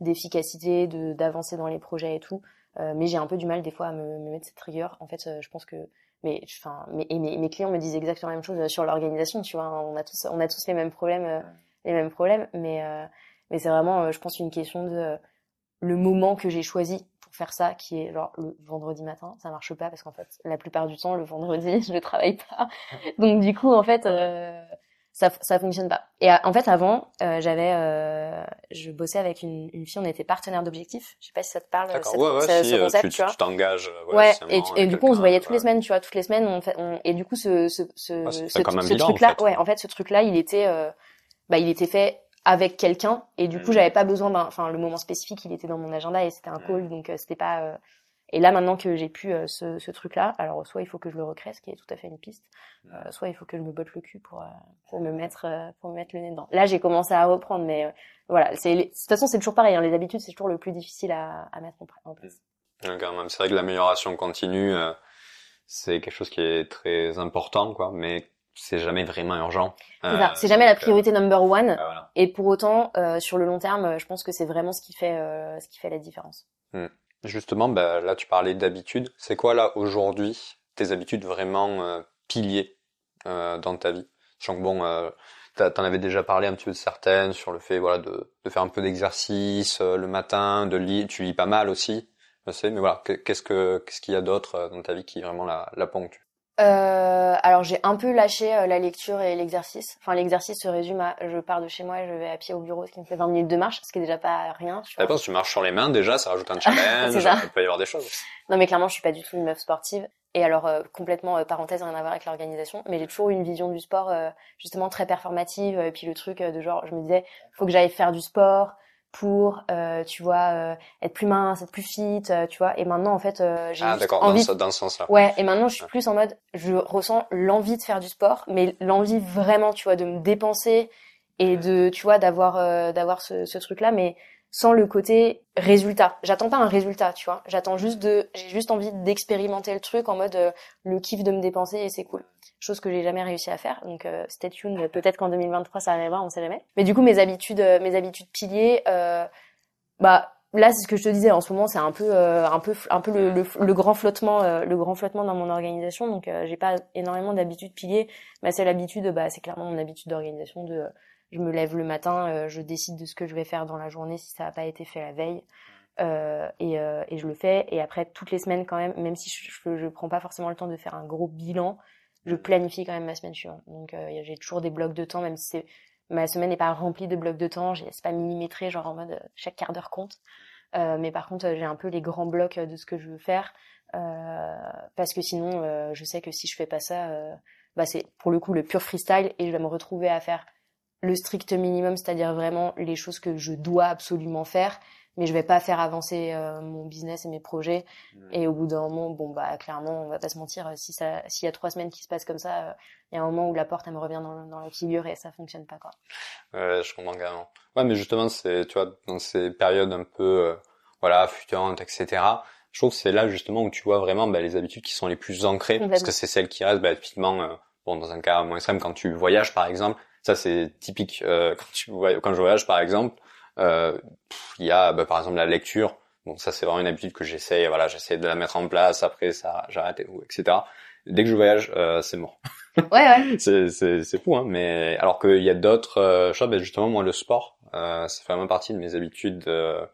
d'efficacité, de d'avancer dans les projets et tout. Euh, mais j'ai un peu du mal des fois à me, me mettre cette rigueur. En fait, euh, je pense que mais enfin, mes, mes, clients me disent exactement la même chose sur l'organisation, tu vois. On a tous on a tous les mêmes problèmes, euh, les mêmes problèmes, mais mais c'est vraiment, je pense, une question de le moment que j'ai choisi pour faire ça, qui est genre le vendredi matin. Ça marche pas parce qu'en fait, la plupart du temps, le vendredi, je ne travaille pas. Donc du coup, en fait, euh, ça ça fonctionne pas. Et en fait avant euh, j'avais euh, je bossais avec une, une fille. On était partenaire d'objectifs. Je sais pas si ça te parle cette, ouais, ouais, ce, si, euh, concept tu, tu t'engages ouais, et, et du coup on se voyait toutes les semaines tu vois. Toutes les semaines on, fait, on et du coup ce ce ce, ah, ce, truc là ouais en fait ce truc là il était euh, bah il était fait avec quelqu'un et du coup mm. j'avais pas besoin d'un enfin le moment spécifique il était dans mon agenda et c'était un call donc c'était pas et là, maintenant que j'ai pu euh, ce, ce truc-là, alors soit il faut que je le recrée, ce qui est tout à fait une piste, euh, soit il faut que je me botte le cul pour euh, pour me mettre pour me mettre le nez dedans. Là, j'ai commencé à reprendre, mais voilà, c'est de toute façon c'est toujours pareil. Hein, les habitudes, c'est toujours le plus difficile à, à mettre en place. même, c'est vrai que l'amélioration continue, c'est quelque chose qui est très important, quoi, mais c'est jamais vraiment urgent. c'est jamais la priorité number one. Et pour autant, sur le long terme, je pense que c'est vraiment ce qui fait ce qui fait la différence. Hmm. Justement, bah, là tu parlais d'habitudes. C'est quoi là aujourd'hui tes habitudes vraiment euh, piliers euh, dans ta vie? Je que bon, euh, t'en avais déjà parlé un petit peu de certaines sur le fait voilà de, de faire un peu d'exercice euh, le matin, de lire. Tu lis pas mal aussi, je sais. Mais voilà, qu'est-ce que qu'est-ce qu'il y a d'autre euh, dans ta vie qui vraiment la, la ponctue? Euh, alors j'ai un peu lâché euh, la lecture et l'exercice. Enfin l'exercice se résume à je pars de chez moi je vais à pied au bureau, ce qui me fait 20 minutes de marche, ce qui est déjà pas rien. Je pense tu marches sur les mains déjà, ça rajoute un challenge, il peut y avoir des choses. Non mais clairement je suis pas du tout une meuf sportive. Et alors euh, complètement parenthèse rien à voir avec l'organisation, mais j'ai toujours eu une vision du sport justement très performative. Et puis le truc de genre je me disais faut que j'aille faire du sport, pour euh, tu vois euh, être plus mince être plus fit euh, tu vois. Et maintenant en fait euh, j'ai ah, d'accord, envie dans, dans ce sens là ouais et maintenant je suis plus en mode je ressens l'envie de faire du sport mais l'envie vraiment tu vois de me dépenser et de tu vois d'avoir d'avoir ce, ce truc là mais sans le côté résultat. J'attends pas un résultat, tu vois. J'attends juste de, j'ai juste envie d'expérimenter le truc en mode euh, le kiff de me dépenser et c'est cool. Chose que j'ai jamais réussi à faire. Donc euh, stay tuned. Peut-être qu'en 2023 ça arrivera, on sait jamais. Mais du coup mes habitudes, euh, mes habitudes piliers, euh, bah là c'est ce que je te disais. En ce moment c'est un peu, un peu, un peu le, le, grand flottement, le grand flottement dans mon organisation. Donc j'ai pas énormément d'habitudes piliers. Ma seule habitude, bah c'est clairement mon habitude d'organisation de je me lève le matin, euh, je décide de ce que je vais faire dans la journée si ça n'a pas été fait la veille. Euh, et, euh, et, je le fais. Et après, toutes les semaines quand même, même si je, je, prends pas forcément le temps de faire un gros bilan, je planifie quand même ma semaine suivante. Donc j'ai toujours des blocs de temps, même si ma semaine n'est pas remplie de blocs de temps, c'est pas millimétré, genre en mode chaque quart d'heure compte. mais par contre, j'ai un peu les grands blocs de ce que je veux faire, parce que sinon, je sais que si je fais pas ça, bah c'est pour le coup le pur freestyle et je vais me retrouver à faire le strict minimum, c'est-à-dire vraiment les choses que je dois absolument faire, mais je vais pas faire avancer euh, mon business et mes projets. Et au bout d'un moment, bon bah clairement, on va pas se mentir, si ça, s'il y a trois semaines qui se passent comme ça, il y a un moment où la porte elle me revient dans, dans la figure et ça fonctionne pas quoi. Ouais, je comprends carrément. Ouais, mais justement, c'est tu vois dans ces périodes un peu euh, voilà fluctuantes, etc. Je trouve que c'est là justement où tu vois vraiment bah, les habitudes qui sont les plus ancrées, parce que c'est celles qui restent bah, typiquement, euh, bon dans un cas moins extrême quand tu voyages par exemple ça, c'est typique euh, quand tu quand je voyage, par exemple. Euh, il y a, bah, par exemple, la lecture. Bon, ça, c'est vraiment une habitude que j'essaie. Voilà, j'essaie de la mettre en place. Après, ça, j'arrête, etc. Dès que je voyage, euh, c'est mort. Ouais, ouais. c'est c'est c'est fou, hein. Mais alors qu'il y a d'autres choses. Ben, justement, moi, le sport, ça fait vraiment partie de mes habitudes euh,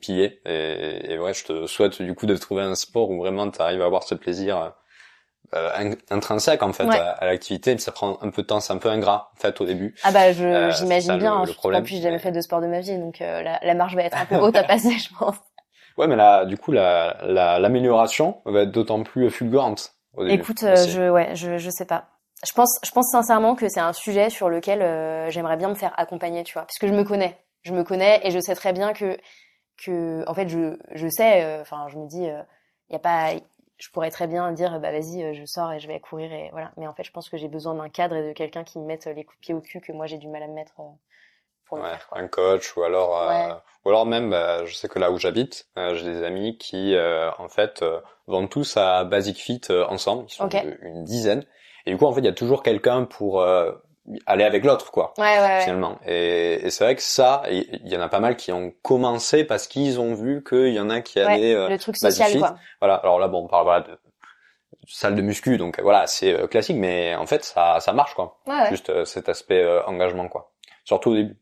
piller. Et, et ouais, je te souhaite du coup de trouver un sport où vraiment tu arrives à avoir ce plaisir euh, intrinsèque en fait à, l'activité ça prend un peu de temps c'est un peu ingrat en fait au début. Ah bah je, euh, j'imagine bien le, le problème, en plus j'ai jamais fait de sport de ma vie donc euh, la, la marge va être un peu haute à passer je pense. Ouais mais là du coup la, la l'amélioration va être d'autant plus fulgurante au début, écoute je ouais je je sais pas. Je pense je pense sincèrement que c'est un sujet sur lequel j'aimerais bien me faire accompagner tu vois parce que je me connais. Je me connais et je sais très bien que que en fait je je sais enfin je me dis il y a pas je pourrais très bien dire bah vas-y je sors et je vais courir et voilà. Mais en fait je pense que j'ai besoin d'un cadre et de quelqu'un qui me mette les coups de pied au cul que moi j'ai du mal à me mettre pour ouais, faire, un coach ou alors ou alors même bah, je sais que là où j'habite j'ai des amis qui en fait vont tous à Basic Fit ensemble. Ils sont une dizaine. Et du coup en fait il y a toujours quelqu'un pour aller avec l'autre quoi ouais, ouais, finalement. Et, et c'est vrai que ça il y en a pas mal qui ont commencé parce qu'ils ont vu qu'il y en a qui allaient euh, le truc social quoi. Voilà. Alors là bon on parle voilà de salle de muscu donc voilà c'est euh, classique mais en fait ça ça marche quoi. Juste euh, cet aspect euh, engagement quoi. Surtout au début.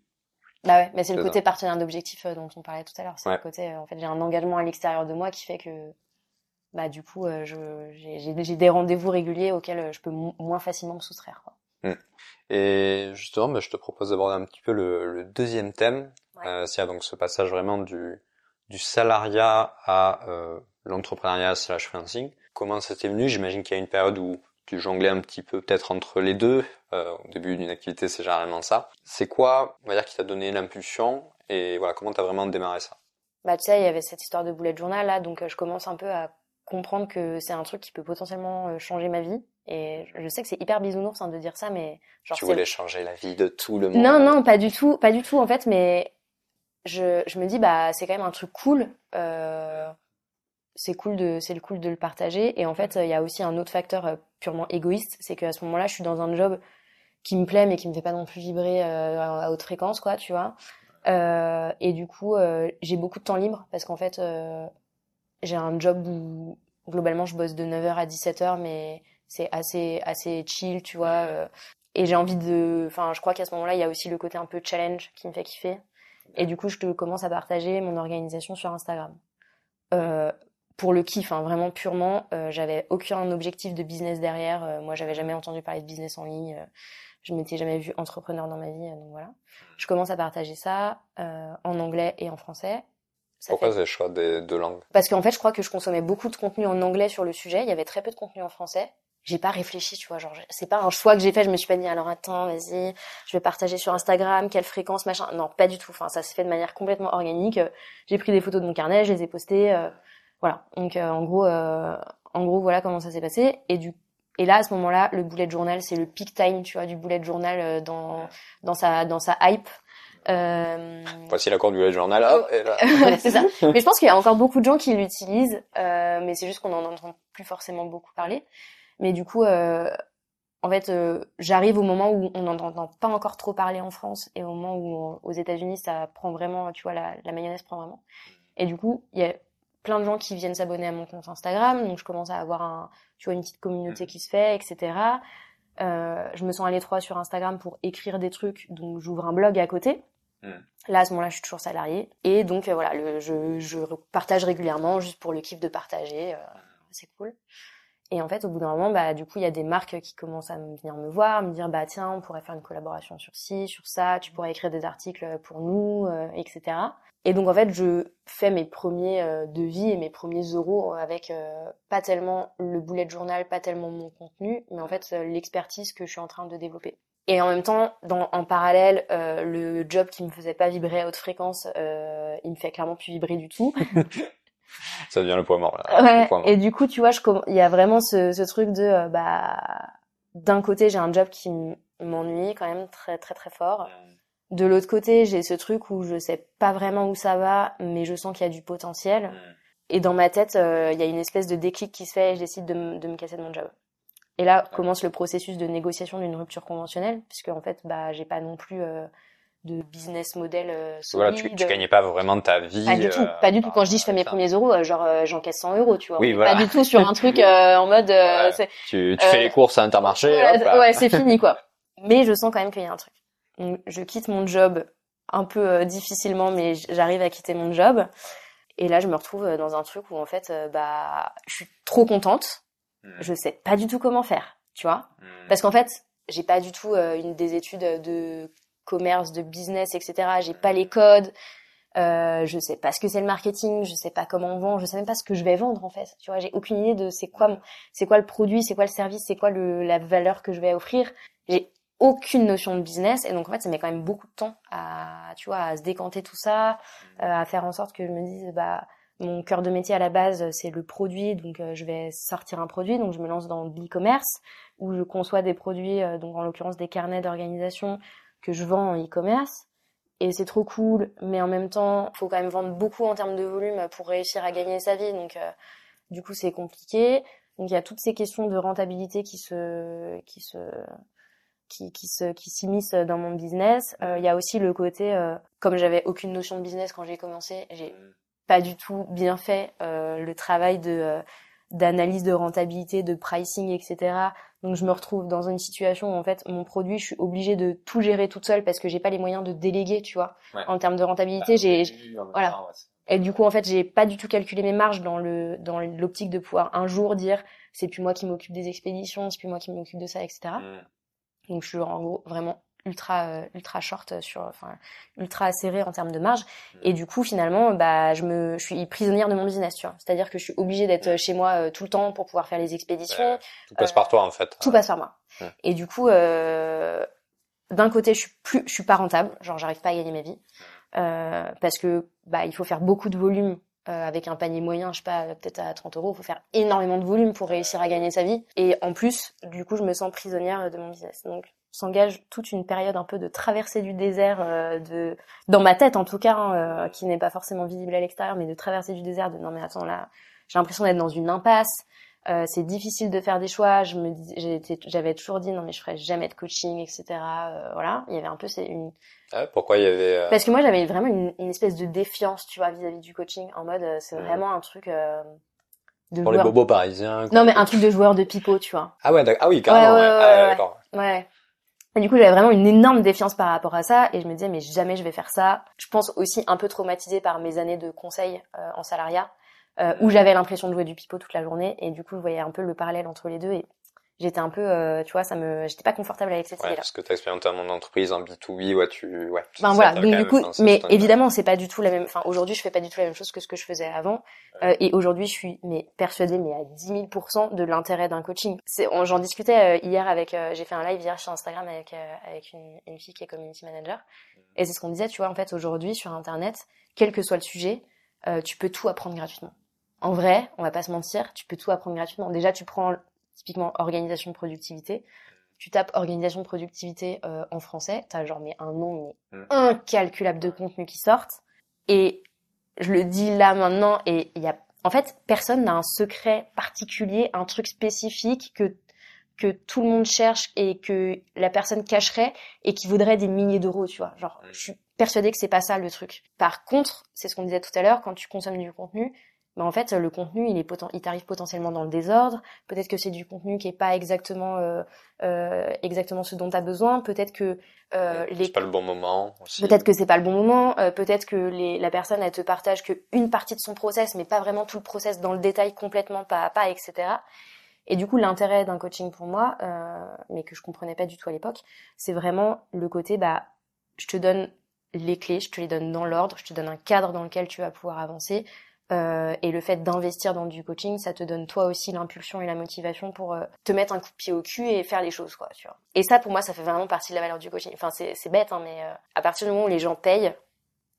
Bah ouais mais c'est le côté partenaire d'objectif dont on parlait tout à l'heure. C'est le côté en fait j'ai un engagement à l'extérieur de moi qui fait que bah du coup je j'ai des rendez-vous réguliers auxquels je peux moins facilement me soustraire quoi Mm. Et justement, bah, je te propose d'aborder un petit peu le, le deuxième thème, ouais. euh, c'est donc ce passage vraiment du, du salariat à euh, l'entrepreneuriat slash freelancing. Comment ça t'est venu? J'imagine qu'il y a une période où tu jonglais un petit peu peut-être entre les deux. Euh, au début d'une activité, c'est généralement ça. C'est quoi, on va dire, qui t'a donné l'impulsion? Et voilà, comment t'as vraiment démarré ça? Bah tu sais, il y avait cette histoire de bullet journal là, donc euh, je commence un peu à comprendre que c'est un truc qui peut potentiellement euh, changer ma vie. Et je sais que c'est hyper bisounours hein, de dire ça, mais genre tu voulais changer la vie de tout le monde. Non, non, pas du tout, pas du tout en fait. Mais je, je me dis bah c'est quand même un truc cool. Euh, c'est cool de, c'est le cool de le partager. Et en fait, il y a aussi un autre facteur euh, purement égoïste, c'est qu'à ce moment-là, je suis dans un job qui me plaît, mais qui me fait pas non plus vibrer euh, à haute fréquence, quoi, tu vois. Euh, et du coup, euh, j'ai beaucoup de temps libre parce qu'en fait, j'ai un job où globalement je bosse de 9h à 17h, mais c'est assez assez chill, tu vois. Euh, et j'ai envie de, enfin, je crois qu'à ce moment-là, il y a aussi le côté un peu challenge qui me fait kiffer. Et du coup, je te commence à partager mon organisation sur Instagram. Euh, pour le kiff, hein, vraiment purement. Euh, j'avais aucun objectif de business derrière. Euh, moi, j'avais jamais entendu parler de business en ligne. Euh, je m'étais jamais vu entrepreneur dans ma vie, donc voilà. Je commence à partager ça en anglais et en français. Pourquoi fait... ce choix des deux langues? Parce qu'en fait, je crois que je consommais beaucoup de contenu en anglais sur le sujet. Il y avait très peu de contenu en français j'ai pas réfléchi, tu vois, genre c'est pas un choix que j'ai fait, je me suis pas dit alors attends, vas-y, je vais partager sur Instagram, quelle fréquence, machin. Non, pas du tout. Enfin, ça se fait de manière complètement organique. J'ai pris des photos de mon carnet, je les ai postées euh, voilà. Donc euh, en gros euh, en gros voilà comment ça s'est passé et du et là à ce moment-là, le bullet journal, c'est le peak time, tu vois, du bullet journal dans dans sa dans sa hype. Euh... Voici l'accord du journal. Là. c'est ça. Mais je pense qu'il y a encore beaucoup de gens qui l'utilisent, mais c'est juste qu'on en entend plus forcément beaucoup parler. Mais du coup, euh, en fait, euh, j'arrive au moment où on n'en entend pas encore trop parler en France et au moment où aux États-Unis ça prend vraiment, tu vois, la, la mayonnaise prend vraiment. Et du coup, il y a plein de gens qui viennent s'abonner à mon compte Instagram, donc je commence à avoir un, tu vois, une petite communauté qui se fait, etc. Euh, je me sens à l'étroit sur Instagram pour écrire des trucs, donc j'ouvre un blog à côté. Hmm. Là, à ce moment-là, je suis toujours salarié. Et donc, euh, voilà, le, je, je, partage régulièrement juste pour le kiff de partager. Euh, c'est cool. Et en fait, au bout d'un moment, bah, du coup, il y a des marques qui commencent à venir me voir, me dire, bah, tiens, on pourrait faire une collaboration sur ci, sur ça, tu pourrais écrire des articles pour nous, euh, etc. Et donc, en fait, je fais mes premiers devis et mes premiers euros avec pas tellement le bullet journal, pas tellement mon contenu, mais en fait, l'expertise que je suis en train de développer. Et en même temps, dans, en parallèle, le job qui me faisait pas vibrer à haute fréquence, il me fait clairement plus vibrer du tout. ça devient le point mort. Là, ouais. Et du coup, tu vois, il y a vraiment ce, ce truc de, euh, bah, d'un côté, j'ai un job qui m'ennuie quand même très très très fort. De l'autre côté, j'ai ce truc où je sais pas vraiment où ça va, mais je sens qu'il y a du potentiel. Et dans ma tête, euh, il y a une espèce de déclic qui se fait et je décide de, de me casser de mon job. Et là commence le processus de négociation d'une rupture conventionnelle, puisque en fait, bah, j'ai pas non plus euh, de business model euh, solide. Voilà, tu, tu gagnais pas vraiment ta vie. Pas du tout, pas du tout. Quand je dis je fais mes premiers euros, euh, genre euh, j'encaisse 100 euros, tu vois. Oui, voilà. Pas du tout sur un truc en mode. tu, tu fais les courses à Intermarché. ouais, c'est fini quoi. Mais je sens quand même qu'il y a un truc. Donc, je quitte mon job un peu difficilement, mais j'arrive à quitter mon job. Et là, je me retrouve dans un truc où en fait, bah, je suis trop contente. Hmm. Je sais pas du tout comment faire, tu vois. Hmm. Parce qu'en fait, j'ai pas du tout une des études de commerce, de business, etc. J'ai pas les codes. Euh, je sais pas ce que c'est le marketing, je sais pas comment on vend, je sais même pas ce que je vais vendre en fait. Tu vois, j'ai aucune idée de c'est quoi, c'est quoi le produit, c'est quoi le service, c'est quoi le, la valeur que je vais offrir. J'ai aucune notion de business et donc en fait ça met quand même beaucoup de temps à, tu vois, à se décanter tout ça, euh, à faire en sorte que je me dise bah mon cœur de métier à la base, c'est le produit, donc je vais sortir un produit, donc je me lance dans l'e-commerce où je conçois des produits, donc en l'occurrence des carnets d'organisation que je vends en e-commerce et c'est trop cool, mais en même temps, faut quand même vendre beaucoup en termes de volume pour réussir à gagner sa vie, donc du coup c'est compliqué. Donc il y a toutes ces questions de rentabilité qui se qui se qui, qui se qui dans mon business. Euh, il y a aussi le côté euh, comme j'avais aucune notion de business quand j'ai commencé, j'ai mm. Pas du tout bien fait euh, le travail de euh, d'analyse de rentabilité, de pricing, etc. Donc je me retrouve dans une situation où en fait mon produit, je suis obligée de tout gérer toute seule parce que j'ai pas les moyens de déléguer, tu vois. En termes de rentabilité, bah, j'ai voilà. Et du coup, en fait, j'ai pas du tout calculé mes marges dans le dans l'optique de pouvoir un jour dire c'est plus moi qui m'occupe des expéditions, c'est plus moi qui m'occupe de ça, etc. Mm. Donc je suis en gros vraiment ultra euh, ultra short sur enfin ultra serré en termes de marge. Mm. et du coup finalement bah je me je suis prisonnière de mon business tu vois. C'est à dire que je suis obligée d'être mm. chez moi euh, tout le temps pour pouvoir faire les expéditions. Tout passe par toi en fait. Tout passe par moi. Et du coup euh, d'un côté je suis plus je suis pas rentable. Genre j'arrive pas à gagner ma vie. Euh, parce que bah il faut faire beaucoup de volume euh, avec un panier moyen, je sais pas, peut-être à 30 euros, il faut faire énormément de volume pour réussir à gagner sa vie. Et en plus, du coup, je me sens prisonnière de mon business. Donc, s'engage toute une période un peu de traversée du désert, euh, de dans ma tête en tout cas, hein, qui n'est pas forcément visible à l'extérieur, mais de traverser du désert. De non mais attends là, j'ai l'impression d'être dans une impasse. Euh, c'est difficile de faire des choix. Je me j'avais toujours dit non mais je ferai jamais de coaching, etc. Euh, voilà, il y avait un peu c'est une. Ah, pourquoi il y avait euh, Parce que moi j'avais vraiment une, une, espèce de défiance, tu vois, vis-à-vis du coaching, en mode c'est mmh. vraiment un truc. de Pour les bobos parisiens. Non mais un truc de joueur de pipeau, tu vois. Ah ouais, ah oui, carrément. Ouais, ouais, ouais. Ouais. Et du coup, j'avais vraiment une énorme défiance par rapport à ça, et je me disais mais jamais je vais faire ça. Je pense aussi un peu traumatisée par mes années de conseil en salariat euh, où j'avais l'impression de jouer du pipeau toute la journée et du coup je voyais un peu le parallèle entre les deux et j'étais un peu euh, tu vois ça me j'étais pas confortable avec cette ouais, idée là parce que t'as expérimenté dans mon entreprise en B2B ouais tu ouais ben voilà donc du coup mais évidemment c'est pas du tout la même enfin aujourd'hui je fais pas du tout la même chose que ce que je faisais avant. Euh, et aujourd'hui je suis mais persuadée mais à 10 000 de l'intérêt d'un coaching. C'est j'en discutais euh, hier avec euh, j'ai fait un live hier sur Instagram avec avec une, une, fille qui est community manager. Mm. et c'est ce qu'on disait tu vois en fait aujourd'hui sur internet quel que soit le sujet tu peux tout apprendre gratuitement. En vrai, on va pas se mentir, tu peux tout apprendre gratuitement. Déjà, tu prends typiquement organisation de productivité. Tu tapes organisation de productivité euh, en français, t'as genre mais un nombre incalculable de contenus qui sortent. Et je le dis là maintenant, et il y a, en fait, personne n'a un secret particulier, un truc spécifique que que tout le monde cherche et que la personne cacherait et qui vaudrait des milliers d'euros, tu vois. Genre, je suis persuadée que c'est pas ça le truc. Par contre, c'est ce qu'on disait tout à l'heure, quand tu consommes du contenu, bah en fait le contenu il est poten il t'arrive potentiellement dans le désordre. Peut-être que c'est du contenu qui est pas exactement euh, euh, exactement ce dont tu as besoin. Peut-être que euh, les... c'est pas le bon moment peut-être que c'est pas le bon moment. Euh, peut-être que les, la personne elle te partage que une partie de son process mais pas vraiment tout le process dans le détail complètement pas à pas etc et du coup l'intérêt d'un coaching pour moi euh, mais que je comprenais pas du tout à l'époque c'est vraiment le côté bah je te donne les clés je te les donne dans l'ordre je te donne un cadre dans lequel tu vas pouvoir avancer euh, et le fait d'investir dans du coaching, ça te donne toi aussi l'impulsion et la motivation pour euh, te mettre un coup de pied au cul et faire les choses, quoi. Tu vois. Et ça, pour moi, ça fait vraiment partie de la valeur du coaching. Enfin, c'est, bête, hein, mais euh, à partir du moment où les gens payent,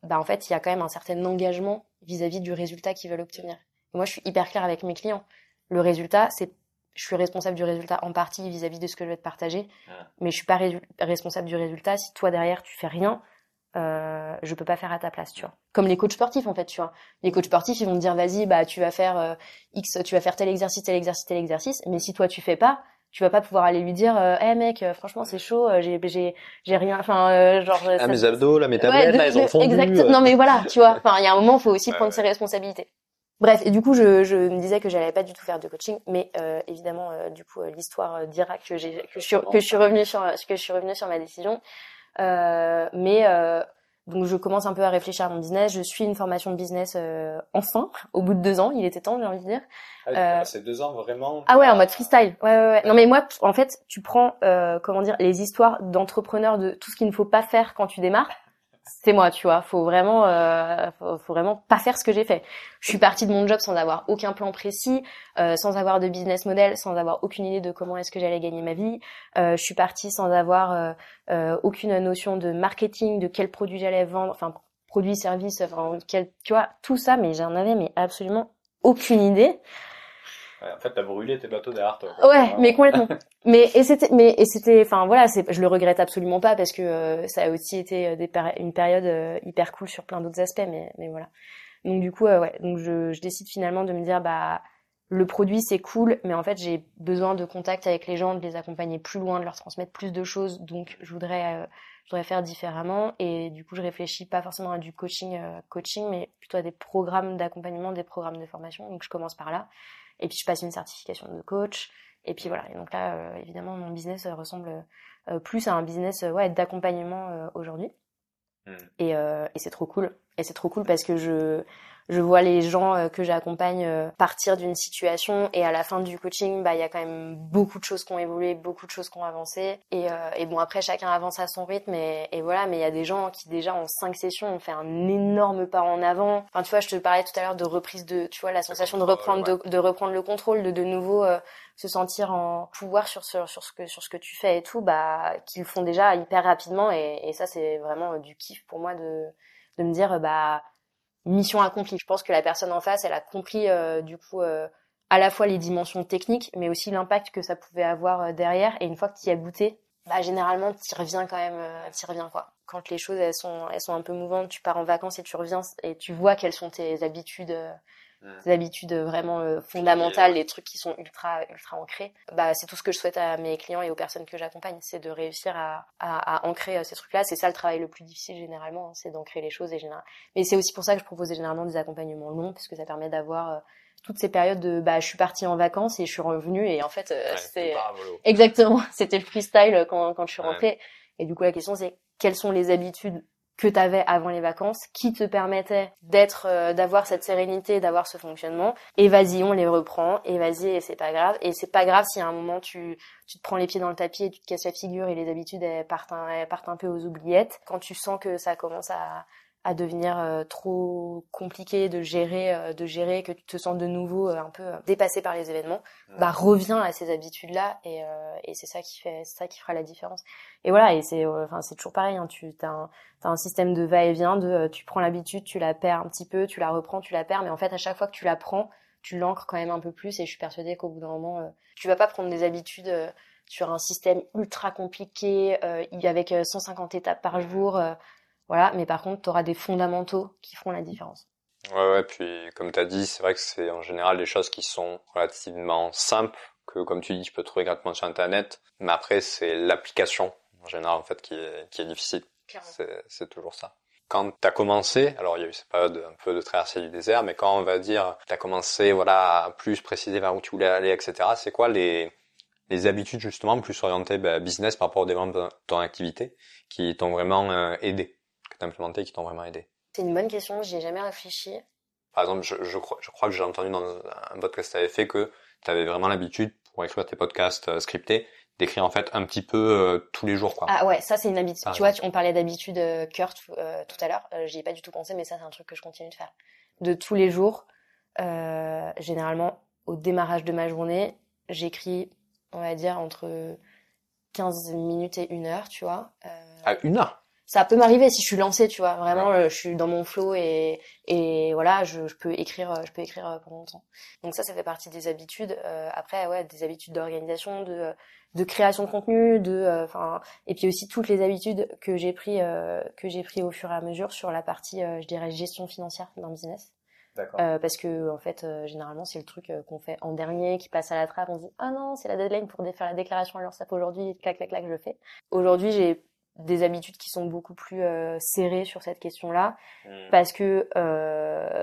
bah en fait, il y a quand même un certain engagement vis-à-vis du résultat qu'ils veulent obtenir. Et moi, je suis hyper claire avec mes clients. Le résultat, c'est je suis responsable du résultat en partie vis-à-vis de ce que je vais te partager, mais je suis pas responsable du résultat si toi derrière tu fais rien euh, je peux pas faire à ta place, tu vois. Comme les coachs sportifs en fait, tu vois. Les coachs sportifs, ils vont te dire vas-y, bah tu vas faire euh, X, tu vas faire tel exercice, tel exercice, tel exercice, mais si toi tu fais pas, tu vas pas pouvoir aller lui dire euh, "Eh mec, euh, franchement, c'est chaud, j'ai j'ai j'ai rien enfin genre ah, mes abdos, là mes tablettes, là, elles ont fondu. Exact. Non mais voilà, tu vois. Enfin, il y a un moment, faut aussi prendre ses responsabilités. Bref, et du coup, je, je me disais que j'allais pas du tout faire de coaching, mais euh, évidemment, du coup, l'histoire dira que j'ai que je suis que je suis revenue sur que je suis revenue sur ma décision. Euh, mais euh, donc je commence un peu à réfléchir à mon business. Je suis une formation de business euh, enfin, au bout de deux ans. Il était temps, j'ai envie de dire. Ah, euh, c'est deux ans vraiment. Ah ouais, en mode freestyle. Ouais, ouais, ouais. Non mais moi, en fait, tu prends, euh, comment dire, les histoires d'entrepreneurs de tout ce qu'il ne faut pas faire quand tu démarres c'est moi, tu vois. Faut vraiment, euh, faut, vraiment pas faire ce que j'ai fait. Je suis partie de mon job sans avoir aucun plan précis, euh, sans avoir de business model, sans avoir aucune idée de comment est-ce que j'allais gagner ma vie. Euh, je suis partie sans avoir euh, euh, aucune notion de marketing, de quel produit j'allais vendre, enfin produits, services, enfin, quel, tu vois, tout ça, mais j'en avais mais absolument aucune idée. En fait, t'as brûlé tes bateaux derrière toi. Ouais, mais complètement. mais et c'était, mais et c'était, enfin voilà, c'est, je le regrette absolument pas parce que euh, ça a aussi été euh, des une période euh, hyper cool sur plein d'autres aspects, mais mais voilà. Donc du coup, ouais, donc je, je décide finalement de me dire bah le produit c'est cool, mais en fait j'ai besoin de contact avec les gens, de les accompagner plus loin, de leur transmettre plus de choses, donc je voudrais je voudrais faire différemment et du coup je réfléchis pas forcément à du coaching coaching mais plutôt à des programmes d'accompagnement des programmes de formation donc je commence par là et puis je passe une certification de coach. Et puis voilà. Et donc là euh, évidemment mon business euh, ressemble euh, plus à un business ouais d'accompagnement aujourd'hui. Hmm. et, et c'est trop cool. Et c'est trop cool parce que je je vois les gens euh, que j'accompagne euh, partir d'une situation et à la fin du coaching, bah il y a quand même beaucoup de choses qui ont évolué, beaucoup de choses qui ont avancé. Et, euh, et bon après chacun avance à son rythme et, et voilà, mais il y a des gens qui déjà en cinq sessions ont fait un énorme pas en avant. Enfin tu vois, je te parlais tout à l'heure de reprise de, tu vois, la sensation de reprendre de, de reprendre le contrôle, de de nouveau se sentir en pouvoir sur ce, sur ce que sur ce que tu fais et tout, bah qu'ils font déjà hyper rapidement. Et, et ça c'est vraiment du kiff pour moi de de me dire bah mission accomplie. Je pense que la personne en face, elle a compris euh, du coup euh, à la fois les dimensions techniques, mais aussi l'impact que ça pouvait avoir euh, derrière. Et une fois que tu y as goûté, bah généralement tu reviens quand même, tu reviens quoi. Quand les choses elles sont elles sont un peu mouvantes, tu pars en vacances et tu reviens et tu vois quelles sont tes habitudes des habitudes vraiment euh, fondamentales, les trucs qui sont ultra ultra ancrés. Bah c'est tout ce que je souhaite à mes clients et aux personnes que j'accompagne, c'est de réussir à, à, à ancrer euh, ces trucs-là. C'est ça le travail le plus difficile généralement, hein, c'est d'ancrer les choses et général. Mais c'est aussi pour ça que je propose généralement des accompagnements longs parce que ça permet d'avoir euh, toutes ces périodes de bah je suis partie en vacances et je suis revenue et en fait c'est exactement c'était le freestyle quand quand je suis rentrée et du coup la question c'est quelles sont les habitudes que tu avais avant les vacances qui te permettait d'être euh, d'avoir cette sérénité d'avoir ce fonctionnement. Et vas-y on les reprend et vas-y et c'est pas grave. Et c'est pas grave si à un moment tu tu te prends les pieds dans le tapis et tu te casses la figure et les habitudes elles partent elles partent un peu aux oubliettes. Quand tu sens que ça commence à à devenir euh, trop compliqué de gérer euh, de gérer que tu te sens de nouveau un peu dépassé par les événements bah reviens à ces habitudes là et, et c'est ça qui fait ça qui fera la différence. Et voilà et c'est enfin c'est toujours pareil hein, tu as un, un système de va-et-vient de euh, tu prends l'habitude, tu la perds un petit peu, tu la reprends, tu la perds, mais en fait à chaque fois que tu la prends, tu l'ancres quand même un peu plus et je suis persuadée qu'au bout d'un moment, euh, tu vas pas prendre des habitudes euh, sur un système ultra compliqué avec 150 étapes par jour, voilà, mais par contre tu auras des fondamentaux qui feront la différence. Ouais, ouais, puis comme tu as dit, c'est vrai que c'est en général des choses qui sont relativement simples, que comme tu dis, tu peux trouver gratuitement sur Internet, mais après c'est l'application en général en fait qui est, qui est difficile. C'est toujours ça. Quand tu as commencé, alors il y a eu cette période un peu de traversée du désert, mais quand on va dire tu as commencé voilà à plus préciser vers où tu voulais aller, etc. C'est quoi les les habitudes justement plus orientées bah, business par rapport au développement de ton activité qui t'ont vraiment euh, aidé, que t'as implémenté, qui t'ont vraiment aidé? C'est une bonne question, j'y ai jamais réfléchi. Par exemple, je, je, crois, je crois que j'ai entendu dans un podcast que tu avais fait que tu avais vraiment l'habitude pour écrire tes podcasts euh, scriptés d'écrire en fait un petit peu euh, tous les jours quoi. Ah ouais, ça c'est une habitude. tu vois, on parlait d'habitude euh, Kurt euh, tout à l'heure, j'y ai pas du tout pensé mais ça c'est un truc que je continue de faire. De tous les jours, généralement au démarrage de ma journée, j'écris on va dire entre 15 minutes et une heure, tu vois. À une heure? Ça peut m'arriver si je suis lancée, tu vois. Vraiment, je suis dans mon flow et et voilà, je, je peux écrire, je peux écrire pour longtemps. Donc ça, ça fait partie des habitudes. après, ouais, des habitudes d'organisation, de de création de contenu, de, euh, enfin, et puis aussi toutes les habitudes que j'ai pris, euh, que j'ai pris au fur et à mesure sur la partie, euh, je dirais, gestion financière d'un business. Euh, parce que en fait, généralement, c'est le truc qu'on fait en dernier, qui passe à la trappe. On dit ah non, c'est la deadline pour faire la déclaration à l'URSSAF aujourd'hui. Clac, clac, clac, je le fais. Aujourd'hui, j'ai des habitudes qui sont beaucoup plus serrées sur cette question-là, hmm. parce que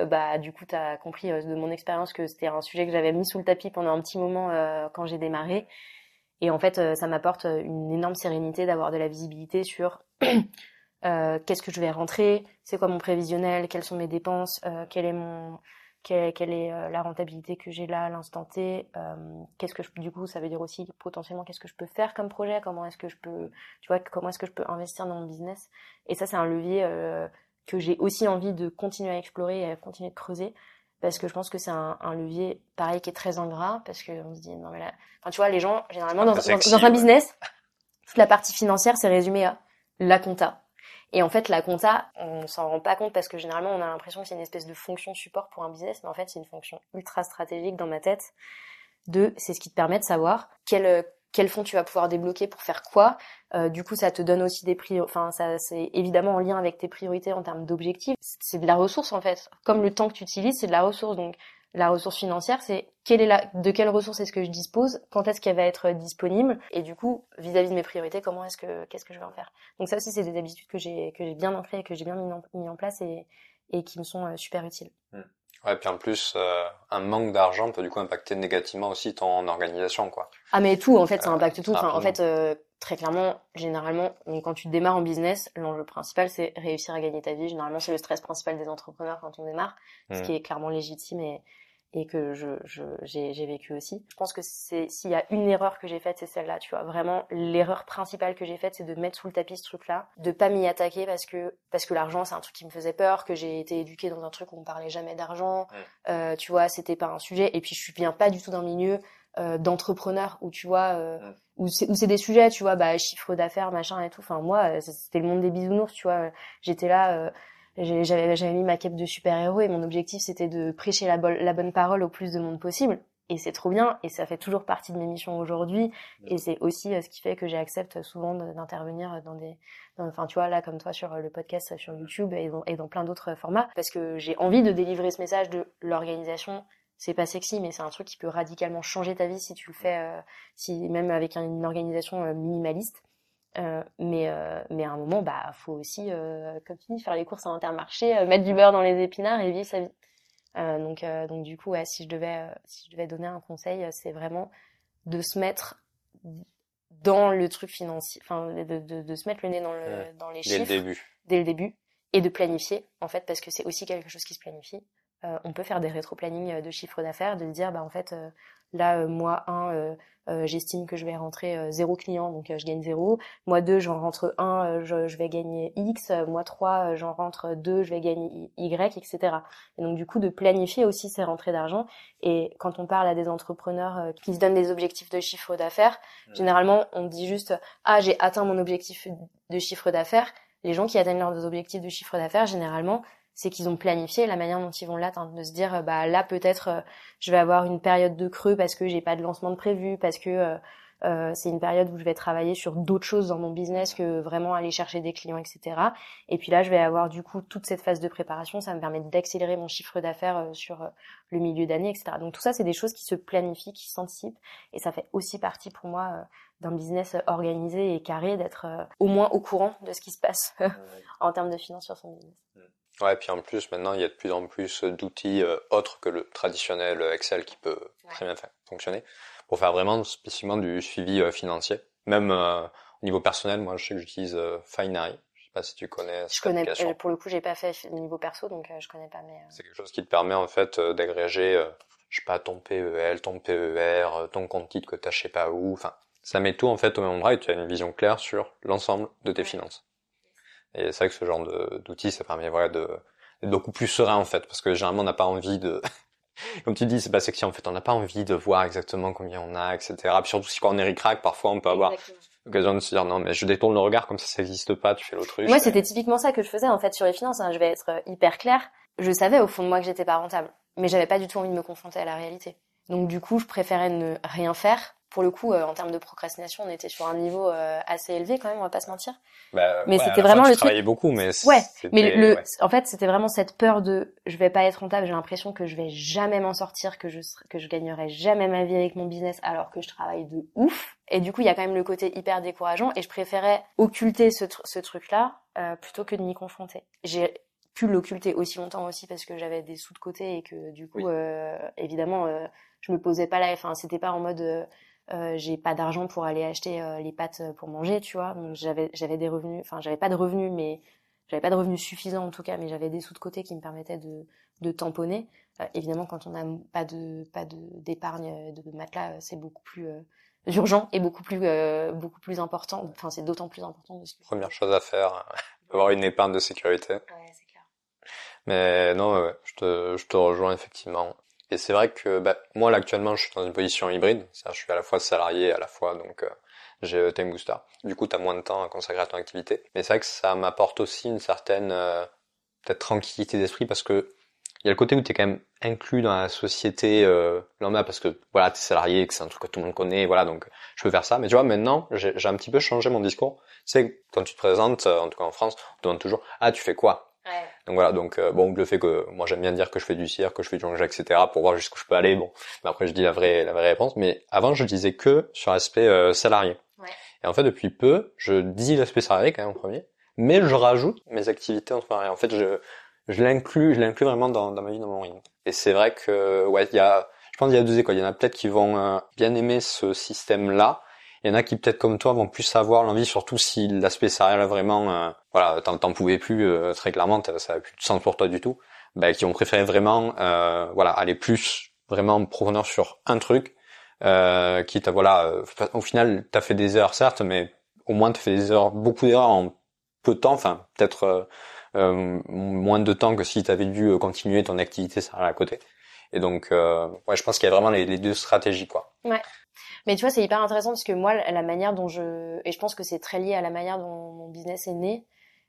bah du coup, tu as compris de mon expérience que c'était un sujet que j'avais mis sous le tapis pendant un petit moment quand j'ai démarré et en fait, euh, ça m'apporte euh, une énorme sérénité d'avoir de la visibilité sur euh, qu'est-ce que je vais rentrer, c'est quoi mon prévisionnel, quelles sont mes dépenses, euh, quel est mon quelle, quelle est la rentabilité que j'ai là à l'instant T, qu'est-ce que je, du coup ça veut dire aussi potentiellement qu'est-ce que je peux faire comme projet, comment est-ce que je peux tu vois comment est-ce que je peux investir dans mon business. Et ça c'est un levier que j'ai aussi envie de continuer à explorer et à continuer de creuser parce que je pense que c'est un, un, levier pareil qui est très ingrat parce que on se dit non mais là enfin tu vois les gens généralement dans, dans, un business toute la partie financière c'est résumé à la compta Et en fait, la compta, on s'en rend pas compte parce que généralement, on a l'impression que c'est une espèce de fonction support pour un business, mais en fait, c'est une fonction ultra stratégique dans ma tête. De, c'est ce qui te permet de savoir quel quel fonds tu vas pouvoir débloquer pour faire quoi. Euh, du coup, ça te donne aussi des priorités. Enfin, ça, c'est évidemment en lien avec tes priorités en termes d'objectifs. C'est de la ressource en fait. Comme le temps que tu utilises, c'est de la ressource. Donc, la ressource financière, c'est quelle est la, de quelle ressource est-ce que je dispose, quand est-ce qu'elle va être disponible, et du coup, vis-à-vis de mes priorités, comment est-ce que, qu'est-ce que je vais en faire. Donc ça aussi, c'est des habitudes que j'ai, que j'ai bien ancrées et que j'ai bien mis en, mis en place et, et qui me sont euh, super utiles. Mmh. Ouais, puis en plus, euh, un manque d'argent peut du coup impacter négativement aussi ton organisation, quoi. Ah mais tout, en fait, ça euh, impacte tout. Enfin, en fait, euh, très clairement, généralement, quand tu démarres en business, l'enjeu principal, c'est réussir à gagner ta vie. Généralement, c'est le stress principal des entrepreneurs quand on démarre, ce mmh. qui est clairement légitime et, et que je, je j'ai, j'ai vécu aussi. Je pense que c'est s'il y a une erreur que j'ai faite, c'est celle-là, tu vois. Vraiment, l'erreur principale que j'ai faite, c'est de mettre sous le tapis ce truc-là, de pas m'y attaquer parce que parce que l'argent, c'est un truc qui me faisait peur, que j'ai été éduquée dans un truc où on parlait jamais d'argent, euh, tu vois, c'était pas un sujet. Et puis je viens pas du tout d'un milieu euh, d'entrepreneurs où tu vois euh, où c'est où c'est des sujets, tu vois, bah chiffre d'affaires, machin et tout. Enfin moi, c'était le monde des bisounours, tu vois. J'étais là euh, j'avais mis ma cape de super-héros et mon objectif c'était de prêcher la, bonne parole au plus de monde possible. Et c'est trop bien et ça fait toujours partie de mes missions aujourd'hui. Et c'est aussi euh, ce qui fait que j'accepte souvent d'intervenir dans des enfin tu vois là comme toi sur le podcast sur YouTube et dans, plein d'autres formats. Parce que j'ai envie de délivrer ce message de l'organisation. C'est pas sexy mais c'est un truc qui peut radicalement changer ta vie si tu le fais euh, si même avec une organisation euh, minimaliste euh, mais euh, mais à un moment bah faut aussi euh, comme tu dis faire les courses en intermarché euh, mettre du beurre dans les épinards et vivre sa vie. Donc donc du coup ouais, si je devais si je devais donner un conseil c'est vraiment de se mettre dans le truc financier enfin de, de, de se mettre le nez dans le dans les chiffres dès le début. dès le début et de planifier en fait parce que c'est aussi quelque chose qui se planifie on peut faire des rétro-planning de chiffre d'affaires de dire bah en fait là mois 1 euh, j'estime que je vais rentrer euh, zéro client, donc euh, je gagne zéro. Mois 2, j'en rentre un, je, je, vais gagner X. Mois 3, j'en rentre 2, je vais gagner Y, etc. Et donc du coup, de planifier aussi ces rentrées d'argent. Et quand on parle à des entrepreneurs qui se donnent des objectifs de chiffre d'affaires, généralement, on dit juste « Ah, j'ai atteint mon objectif de chiffre d'affaires ». Les gens qui atteignent leurs objectifs de chiffre d'affaires, généralement, c'est qu'ils ont planifié la manière dont ils vont l'atteindre, de se dire euh, bah là peut-être euh, je vais avoir une période de creux parce que j'ai pas de lancement de prévu, parce que euh, c'est une période où je vais travailler sur d'autres choses dans mon business que vraiment aller chercher des clients, etc. Et puis là, je vais avoir du coup toute cette phase de préparation. Ça me permet d'accélérer mon chiffre d'affaires sur le milieu d'année, etc. Donc tout ça, c'est des choses qui se planifient, qui s'anticipent. Et ça fait aussi partie pour moi d'un business organisé et carré, d'être au moins au courant de ce qui se passe en termes de finances sur son business. Ouais, puis en plus, maintenant, il y a de plus en plus d'outils euh, autres que le traditionnel Excel qui peut très bien fonctionner pour faire vraiment spécifiquement du suivi euh, financier. Même euh, au niveau personnel, moi, je sais que j'utilise Finery. Je sais pas si tu connais. Je connais. Pour le coup, j'ai pas fait niveau perso, donc je connais pas. Mais c'est quelque chose qui te permet en fait d'agréger, je sais pas, ton PEL, ton PER, ton compte titre que t'as je sais pas où. Enfin, ça met tout en fait au même endroit et tu as une vision claire sur l'ensemble de tes finances. Et c'est vrai que ce genre d'outils, ça permet voilà, de d'être beaucoup plus serein en fait, parce que généralement on n'a pas envie de, comme tu dis, c'est pas sexy en fait, on n'a pas envie de voir exactement combien on a, etc. Puis surtout si quand on est ricrac, parfois on peut avoir l'occasion de se dire non mais je détourne le regard comme ça ça n'existe pas, tu fais l'autruche. Moi c'était typiquement ça que je faisais en fait sur les finances. Hein. Je vais être hyper clair. Je savais au fond de moi que j'étais pas rentable, mais j'avais pas du tout envie de me confronter à la réalité. Donc du coup je préférais ne rien faire pour le coup, euh, en termes de procrastination, on était sur un niveau euh, assez élevé quand même, on va pas se mentir. Bah, mais c'était vraiment le truc. beaucoup, mais ouais. Mais le, en fait, c'était vraiment cette peur de, je vais pas être rentable. J'ai l'impression que je vais jamais m'en sortir, que je que je gagnerai jamais ma vie avec mon business, alors que je travaille de ouf. Et du coup, il y a quand même le côté hyper décourageant. Et je préférais occulter ce, ce truc-là euh, plutôt que de m'y confronter. J'ai pu l'occulter aussi longtemps aussi parce que j'avais des sous de côté et que du coup, évidemment, je me posais pas là. Enfin, c'était pas en mode euh, j'ai pas d'argent pour aller acheter euh, les pâtes euh, pour manger, tu vois. Donc j'avais j'avais des revenus, enfin j'avais pas de revenus, mais j'avais pas de revenus suffisants en tout cas, mais j'avais des sous de côté qui me permettaient de de tamponner. évidemment, quand on n'a pas de pas de d'épargne de matelas, c'est beaucoup plus urgent et beaucoup plus beaucoup plus important. Enfin, c'est d'autant plus important. De Première chose à faire, avoir une épargne de sécurité. Ouais, c'est clair. Mais non, ouais, je te je te rejoins effectivement. Et c'est vrai que bah, moi là actuellement je suis dans une position hybride, je suis à la fois salarié, à la fois donc euh, j'ai Time Booster. Du coup, tu as moins de temps à consacrer à ton activité. Mais c'est vrai que ça m'apporte aussi une certaine euh, peut-être tranquillité d'esprit parce que il y a le côté où tu es quand même inclus dans la société euh, lambda parce que voilà, tu es salarié, que c'est un truc que tout le monde connaît, voilà, donc je peux faire ça. Mais tu vois, maintenant, j'ai un petit peu changé mon discours. Tu sais, quand tu te présentes, euh, en tout cas en France, on te demande toujours « Ah, tu fais quoi ?» Ouais. Donc voilà, donc euh, bon, le fait que moi j'aime bien dire que je fais du cirque, que je fais du jonglage, etc. pour voir jusqu'où je peux aller. Bon, mais après je dis la vraie la vraie réponse. Mais avant je disais que sur l'aspect euh, salarié. Ouais. Et en fait depuis peu, je dis l'aspect salarié quand même en premier, mais je rajoute mes activités en salarié. En fait, je je l'inclus, je l'inclus vraiment dans, dans ma vie, dans mon ring. Et c'est vrai que ouais, il y a, je pense qu'il y a deux écoles. Il y en a peut-être qui vont euh, bien aimer ce système-là il y en a qui peut-être comme toi vont plus avoir l'envie, surtout si l'aspect salarial vraiment, euh, voilà, t'en pouvais plus euh, très clairement, ça avait plus de sens pour toi du tout, bah, qui ont préféré vraiment, euh, voilà, aller plus vraiment profondeur sur un truc, euh, quitte à voilà, euh, au final t'as fait des erreurs certes, mais au moins t'as fait des erreurs, beaucoup d'erreurs en peu de temps, enfin peut-être moins de temps que si t'avais dû continuer ton activité salariale à côté. Et donc, ouais, je pense qu'il y a vraiment les, les deux stratégies, quoi. Ouais. Mais tu vois, c'est hyper intéressant parce que moi, la manière dont je, et je pense que c'est très lié à la manière dont mon business est né.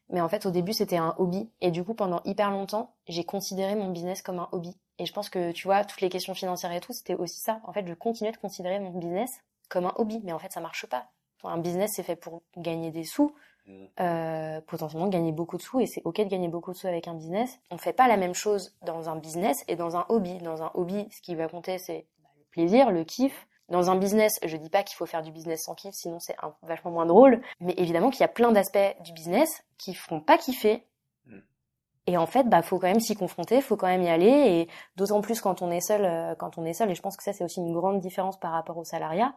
Mais en fait, au début, c'était un hobby. Et du coup, pendant hyper longtemps, j'ai considéré mon business comme un hobby. Et je pense que, tu vois, toutes les questions financières et tout, c'était aussi ça. En fait, je continuais de considérer mon business comme un hobby. Mais en fait, ça marche pas. Un business, c'est fait pour gagner des sous, mm. euh, potentiellement gagner beaucoup de sous. Et c'est ok de gagner beaucoup de sous avec un business. On fait pas la même chose dans un business et dans un hobby. Dans un hobby, ce qui va compter, c'est bah, le plaisir, le kiff, dans un business, je dis pas qu'il faut faire du business sans kiff, sinon c'est vachement moins drôle. Mais évidemment qu'il y a plein d'aspects du business qui feront pas kiffer et en fait, bah, faut quand même s'y confronter, faut quand même y aller, et d'autant plus quand on est seul, euh, quand on est seul. Et je pense que ça, c'est aussi une grande différence par rapport au salariat.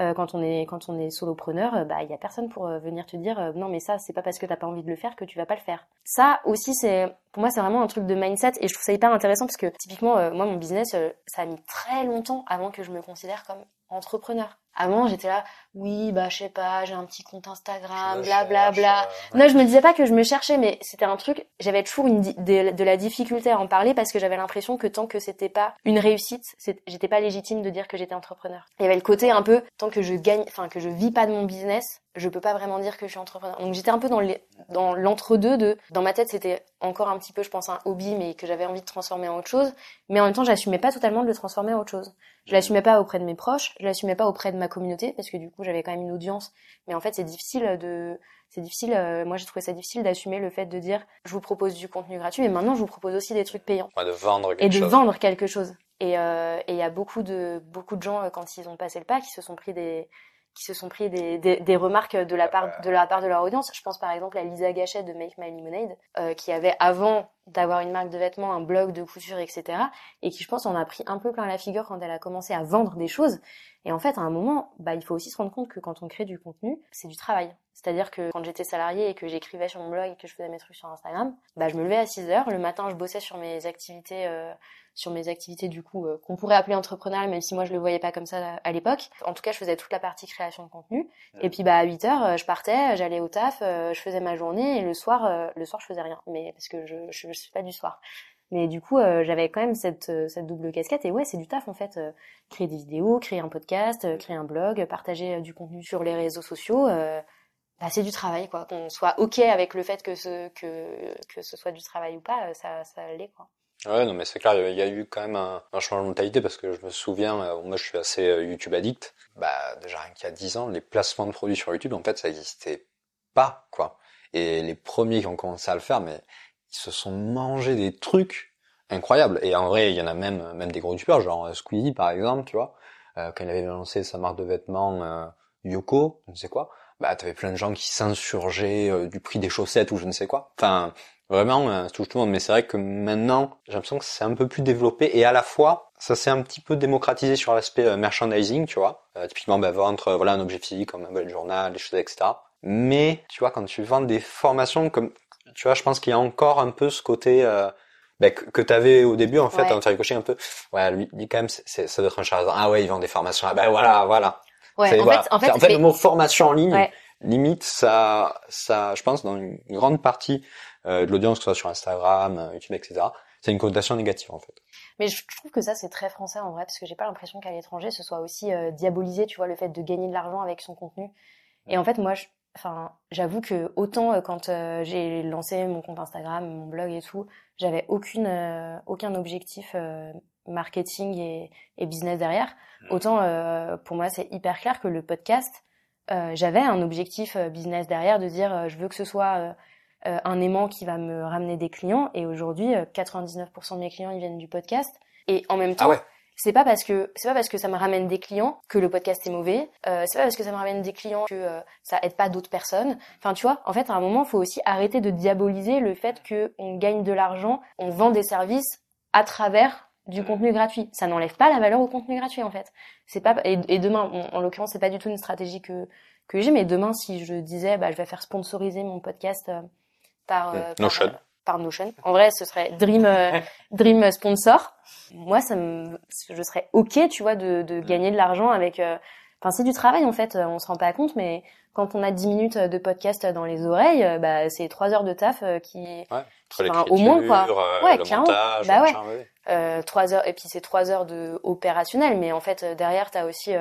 Euh, quand on est, quand on est solopreneur, euh, bah, il y a personne pour venir te dire, non, mais ça, c'est pas parce que t'as pas envie de le faire que tu vas pas le faire. Ça aussi, c'est, pour moi, c'est vraiment un truc de mindset, et je trouve ça hyper intéressant parce que typiquement, moi, mon business, ça a mis très longtemps avant que je me considère comme entrepreneur. Avant, j'étais là, oui, bah, je sais pas, j'ai un petit compte Instagram, bla bla bla. Euh, non, je me disais pas que je me cherchais, mais c'était un truc, j'avais toujours une de, de, la difficulté à en parler parce que j'avais l'impression que tant que c'était pas une réussite, j'étais pas légitime de dire que j'étais entrepreneur. Il y avait le côté un peu, tant que je gagne, enfin, que je vis pas de mon business, je peux pas vraiment dire que je suis entrepreneur. Donc j'étais un peu dans dans l'entre-deux de, dans ma tête, c'était encore un petit peu, je pense, un hobby, mais que j'avais envie de transformer en autre chose. Mais en même temps, j'assumais pas totalement de le transformer en autre chose. Je l'assumais pas auprès de mes proches, je l'assumais pas auprès de ma communauté parce que du coup j'avais quand même une audience. Mais en fait c'est difficile de, c'est difficile. Euh, moi j'ai trouvé ça difficile d'assumer le fait de dire je vous propose du contenu gratuit, mais maintenant je vous propose aussi des trucs payants. de vendre quelque et de vendre quelque chose. Et euh, il y a beaucoup de beaucoup de gens euh, quand ils ont passé le pas qui se sont pris des qui se sont pris des, des, remarques de la part de la part de leur audience. Je pense par exemple à Lisa Gachet de Make My Lemonade, euh, qui avait avant d'avoir une marque de vêtements un blog de couture, etc. Et qui, je pense, en a pris un peu plein la figure quand elle a commencé à vendre des choses. Et en fait, à un moment, bah, il faut aussi se rendre compte que quand on crée du contenu, c'est du travail. C'est-à-dire que quand j'étais salariée et que j'écrivais sur mon blog et que je faisais mes trucs sur Instagram, bah, je me levais à 6 heures. Le matin, je bossais sur mes activités euh, sur mes activités du coup euh, qu'on pourrait appeler entrepreneuriales même si moi je le voyais pas comme ça à, l'époque. En tout cas, je faisais toute la partie création de contenu et puis bah à 8 heures, euh, je partais, j'allais au taf, euh, je faisais ma journée et le soir le soir je faisais rien mais parce que je je, suis pas du soir. Mais du coup, j'avais quand même cette, cette double casquette. Et ouais, c'est du taf en fait. créer des vidéos, créer un podcast, créer un blog, partager du contenu sur les réseaux sociaux. Bah, c'est du travail, quoi. Qu'on soit ok avec le fait que ce que que ce soit du travail ou pas, ça ça l'est, quoi. Ouais, non, mais c'est clair, il y a eu quand même un, un, changement de mentalité parce que je me souviens, euh, moi je suis assez euh, YouTube addict. Bah, déjà, qu'il y a 10 ans, les placements de produits sur YouTube, en fait, ça n'existait pas, quoi. Et les premiers qui ont commencé à le faire, mais ils se sont mangés des trucs incroyables. Et en vrai, il y en a même, même des gros youtubeurs, genre euh, Squeezie, par exemple, tu vois, euh, quand il avait lancé sa marque de vêtements Yoko, je ne sais quoi, bah, t'avais plein de gens qui s'insurgeaient du prix des chaussettes ou je ne sais quoi. Enfin, Vraiment, euh, ça touche tout le monde. Mais c'est vrai que maintenant, j'ai l'impression que c'est un peu plus développé et à la fois, ça s'est un petit peu démocratisé sur l'aspect euh, merchandising, tu vois. Euh, typiquement, bah, vendre voilà un objet physique comme un bullet journal, des choses, etc. Mais tu vois, quand tu vends des formations, comme tu vois, je pense qu'il y a encore un peu ce côté euh, bah, que, que tu avais au début en fait, ouais. en ricoché un peu. Ouais, lui, lui quand même, c'est, ça doit être un charlatan. Ah ouais, il vend des formations. Ah ben voilà, voilà. Ouais, en, Fait, en, fait, en fait, le mot formation en ligne, limite, ça, ça, je pense, dans une grande partie euh, de l'audience, que ce soit sur Instagram, euh, YouTube, etc. c'est une connotation négative en fait. Mais je trouve que ça c'est très français en vrai parce que j'ai pas l'impression qu'à l'étranger ce soit aussi euh, diabolisé, tu vois, le fait de gagner de l'argent avec son contenu. Et en fait, moi, je, enfin, j'avoue que autant euh, quand euh, j'ai lancé mon compte Instagram, mon blog et tout, j'avais aucune, euh, aucun objectif marketing et, et, business derrière. Mmh. Autant pour moi, c'est hyper clair que le podcast, j'avais un objectif business derrière de dire, je veux que ce soit un aimant qui va me ramener des clients. Et aujourd'hui, 99% de mes clients ils viennent du podcast. Et en même ah temps, c'est pas parce que c'est pas parce que ça me ramène des clients que le podcast est mauvais. Euh, c'est pas parce que ça me ramène des clients que euh, ça aide pas d'autres personnes. Enfin, tu vois, en fait, à un moment, il faut aussi arrêter de diaboliser le fait que on gagne de l'argent, on vend des services à travers du contenu gratuit. Ça n'enlève pas la valeur au contenu gratuit en fait. C'est pas et, demain, en l'occurrence, c'est pas du tout une stratégie que que j'ai, mais demain, si je disais, bah, je vais faire sponsoriser mon podcast euh, par, euh, par par Notion. En vrai, ce serait Dream euh, Dream sponsor. Moi, ça me, je serais ok, tu vois, de, de gagner de l'argent avec. Euh, enfin, c'est du travail en fait. On se rend pas compte, mais quand on a 10 minutes de podcast dans les oreilles, euh, bah c'est 3 heures de taf qui, ouais, enfin, au moins quoi. ouais, le montage, bah ouais. Euh, 3 heures et puis c'est 3 heures de opérationnel, mais en fait derrière tu as aussi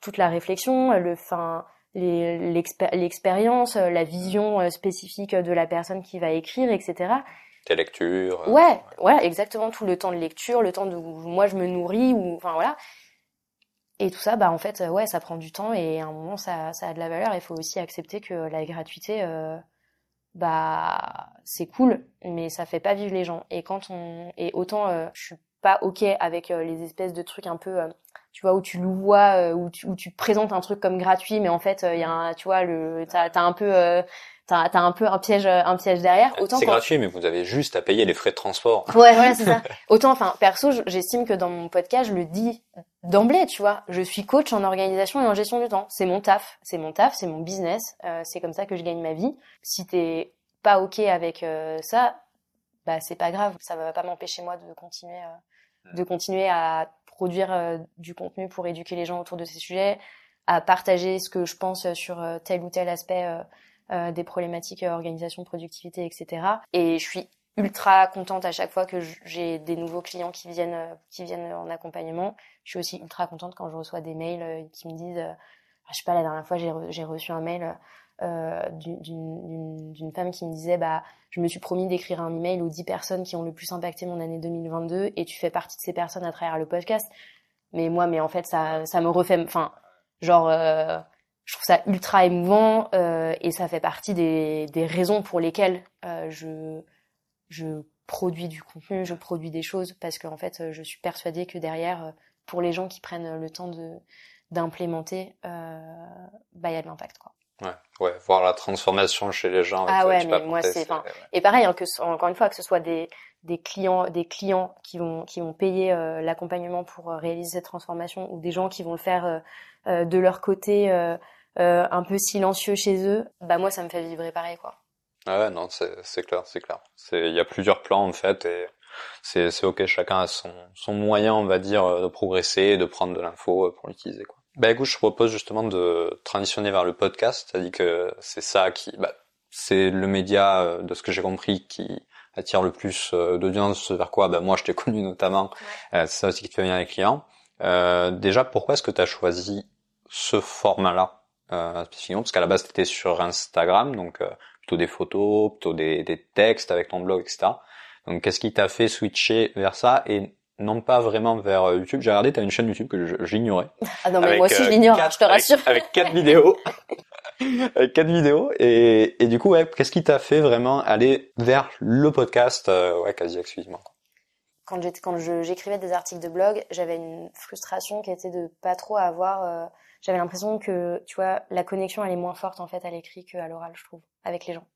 toute la réflexion, le fin l'expérience, euh, la vision euh, spécifique de la personne qui va écrire, etc. Tes lectures. Euh, ouais, ouais, exactement tout le temps de lecture, le temps de moi je me nourris ou enfin voilà. Et tout ça, bah en fait, ouais, ça prend du temps et à un moment ça, ça a de la valeur. Il faut aussi accepter que la gratuité, bah c'est cool, mais ça fait pas vivre les gens. Et quand on et autant, je suis pas ok avec les espèces de trucs un peu tu vois où tu le vois euh, où tu, où tu présentes un truc comme gratuit mais en fait il euh, y a un, tu vois le t'as as un peu euh, t'as as un peu un piège un piège derrière. Autant c'est gratuit mais vous avez juste à payer les frais de transport. Ouais voilà c'est ça. Autant enfin perso j'estime que dans mon podcast je le dis d'emblée tu vois. Je suis coach en organisation et en gestion du temps. C'est mon taf c'est mon taf c'est mon business. Euh, c'est comme ça que je gagne ma vie. Si t'es pas ok avec ça bah c'est pas grave. Ça va pas m'empêcher moi de continuer de continuer à produire euh, du contenu pour éduquer les gens autour de ces sujets, à partager ce que je pense sur euh, tel ou tel aspect euh, des problématiques organisation, productivité, etc. Et je suis ultra contente à chaque fois que j'ai des nouveaux clients qui viennent qui viennent en accompagnement. Je suis aussi ultra contente quand je reçois des mails qui me disent, je sais pas, la dernière fois j'ai reçu un mail euh, d'une femme qui me disait bah je me suis promis d'écrire un email aux 10 personnes qui ont le plus impacté mon année 2022 et tu fais partie de ces personnes à travers le podcast mais moi mais en fait ça ça me refait enfin genre euh, je trouve ça ultra émouvant euh, et ça fait partie des, des raisons pour lesquelles euh, je je produis du contenu je produis des choses parce qu'en fait je suis persuadée que derrière pour les gens qui prennent le temps de d'implémenter bah il y a de l'impact quoi Ouais, ouais, voir la transformation chez les gens. Ah ouais, mais moi c'est, et pareil, hein, que encore une fois, que ce soit des des clients, des clients qui vont qui vont payer euh, l'accompagnement pour euh, réaliser cette transformation, ou des gens qui vont le faire euh, de leur côté un peu silencieux chez eux, bah moi ça me fait vibrer pareil quoi. Ah ouais, non, c'est clair, c'est clair. C'est il y a plusieurs plans en fait et c'est c'est ok, chacun a son son moyen, on va dire, de progresser, et de prendre de l'info pour l'utiliser quoi. Bah écoute, je propose justement de transitionner vers le podcast, c'est-à-dire que c'est ça qui, bah, c'est le média euh, de ce que j'ai compris qui attire le plus euh, d'audience vers quoi bah moi je t'ai connu notamment euh, c'est ça aussi qui te fait venir les clients euh, déjà pourquoi est-ce que tu as choisi ce format là euh, spécifiquement parce qu'à la base tu étais sur Instagram donc plutôt des photos plutôt des, des, textes avec ton blog etc donc qu'est-ce qui t'a fait switcher vers ça? Et non pas vraiment vers euh, YouTube. J'ai regardé, tu as une chaîne YouTube que j'ignorais. Ah non, mais moi aussi je euh, l'ignore, je te rassure. Avec, quatre vidéos. avec quatre vidéos. Et, et du coup, ouais, qu'est-ce qui t'a fait vraiment aller vers le podcast, euh, ouais, quasi exclusivement Quand j'écrivais des articles de blog, j'avais une frustration qui était de pas trop avoir. J'avais l'impression que, tu vois, la connexion elle est moins forte en fait à l'écrit qu'à l'oral, je trouve, avec les gens.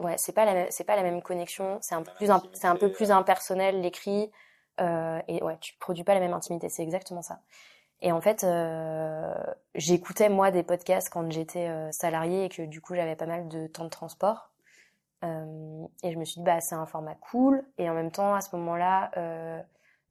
Ouais, c'est pas la, c'est pas la même connexion. C'est un peu plus, c'est un peu plus impersonnel l'écrit. Euh, et ouais, tu produis pas la même intimité, c'est exactement ça. Et en fait, euh, j'écoutais moi des podcasts quand j'étais euh, salariée et que du coup j'avais pas mal de temps de transport. Euh, et je me suis dit bah c'est un format cool et en même temps à ce moment-là, euh,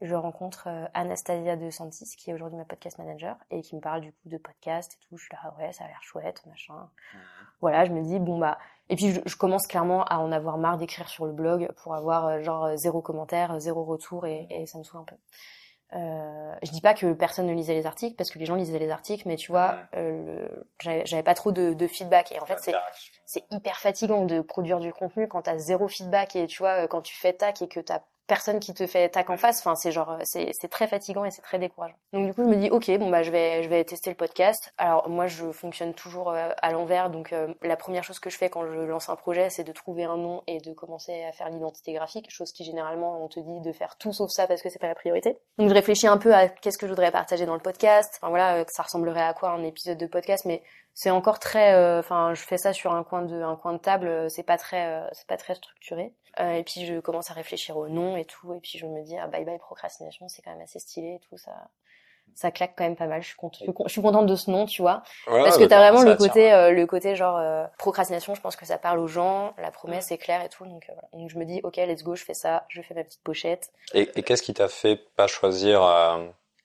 je rencontre euh, Anastasia de Santis, qui est aujourd'hui ma podcast manager, et qui me parle du coup de podcast et tout. Je suis là, ouais, ça a l'air chouette, machin. Mmh. Voilà, je me dis, bon bah... Et puis je, commence clairement à en avoir marre d'écrire sur le blog pour avoir euh, genre zéro commentaire, zéro retour, et, et ça me saoule un peu. Euh, je dis pas que personne ne lisait les articles parce que les gens lisaient les articles, mais tu vois, euh, j'avais pas trop de, de, feedback et en fait c'est hyper fatigant de produire du contenu quand t'as zéro feedback et tu vois quand tu fais tac et que t'as personne qui te fait tac en face. Enfin, c'est genre, c'est, c'est très fatigant et c'est très décourageant. Donc du coup, je me dis, ok, bon bah je vais, je vais tester le podcast. Alors moi, je fonctionne toujours euh, à l'envers. Donc euh, la première chose que je fais quand je lance un projet, c'est de trouver un nom et de commencer à faire l'identité graphique, chose qui généralement on te dit de faire tout sauf ça parce que c'est pas la priorité. Donc je réfléchis un peu à qu'est-ce que je voudrais partager dans le podcast. Enfin voilà, euh, ça ressemblerait à quoi un épisode de podcast, mais c'est encore très enfin je fais ça sur un coin de un coin de table c'est pas très c'est pas très structuré euh, et puis je commence à réfléchir au nom et tout. Et puis je me dis, ah bye bye procrastination, c'est quand même assez stylé et tout. Ça, ça claque quand même pas mal. Je suis, contente, je suis contente de ce nom, tu vois. parce que t'as vraiment le côté, euh, le côté genre euh, procrastination. Je pense que ça parle aux gens. La promesse est claire et tout. Donc, je me dis, ok, let's go, je fais ça. Je fais ma petite pochette. Et, et qu'est-ce qui t'a fait pas choisir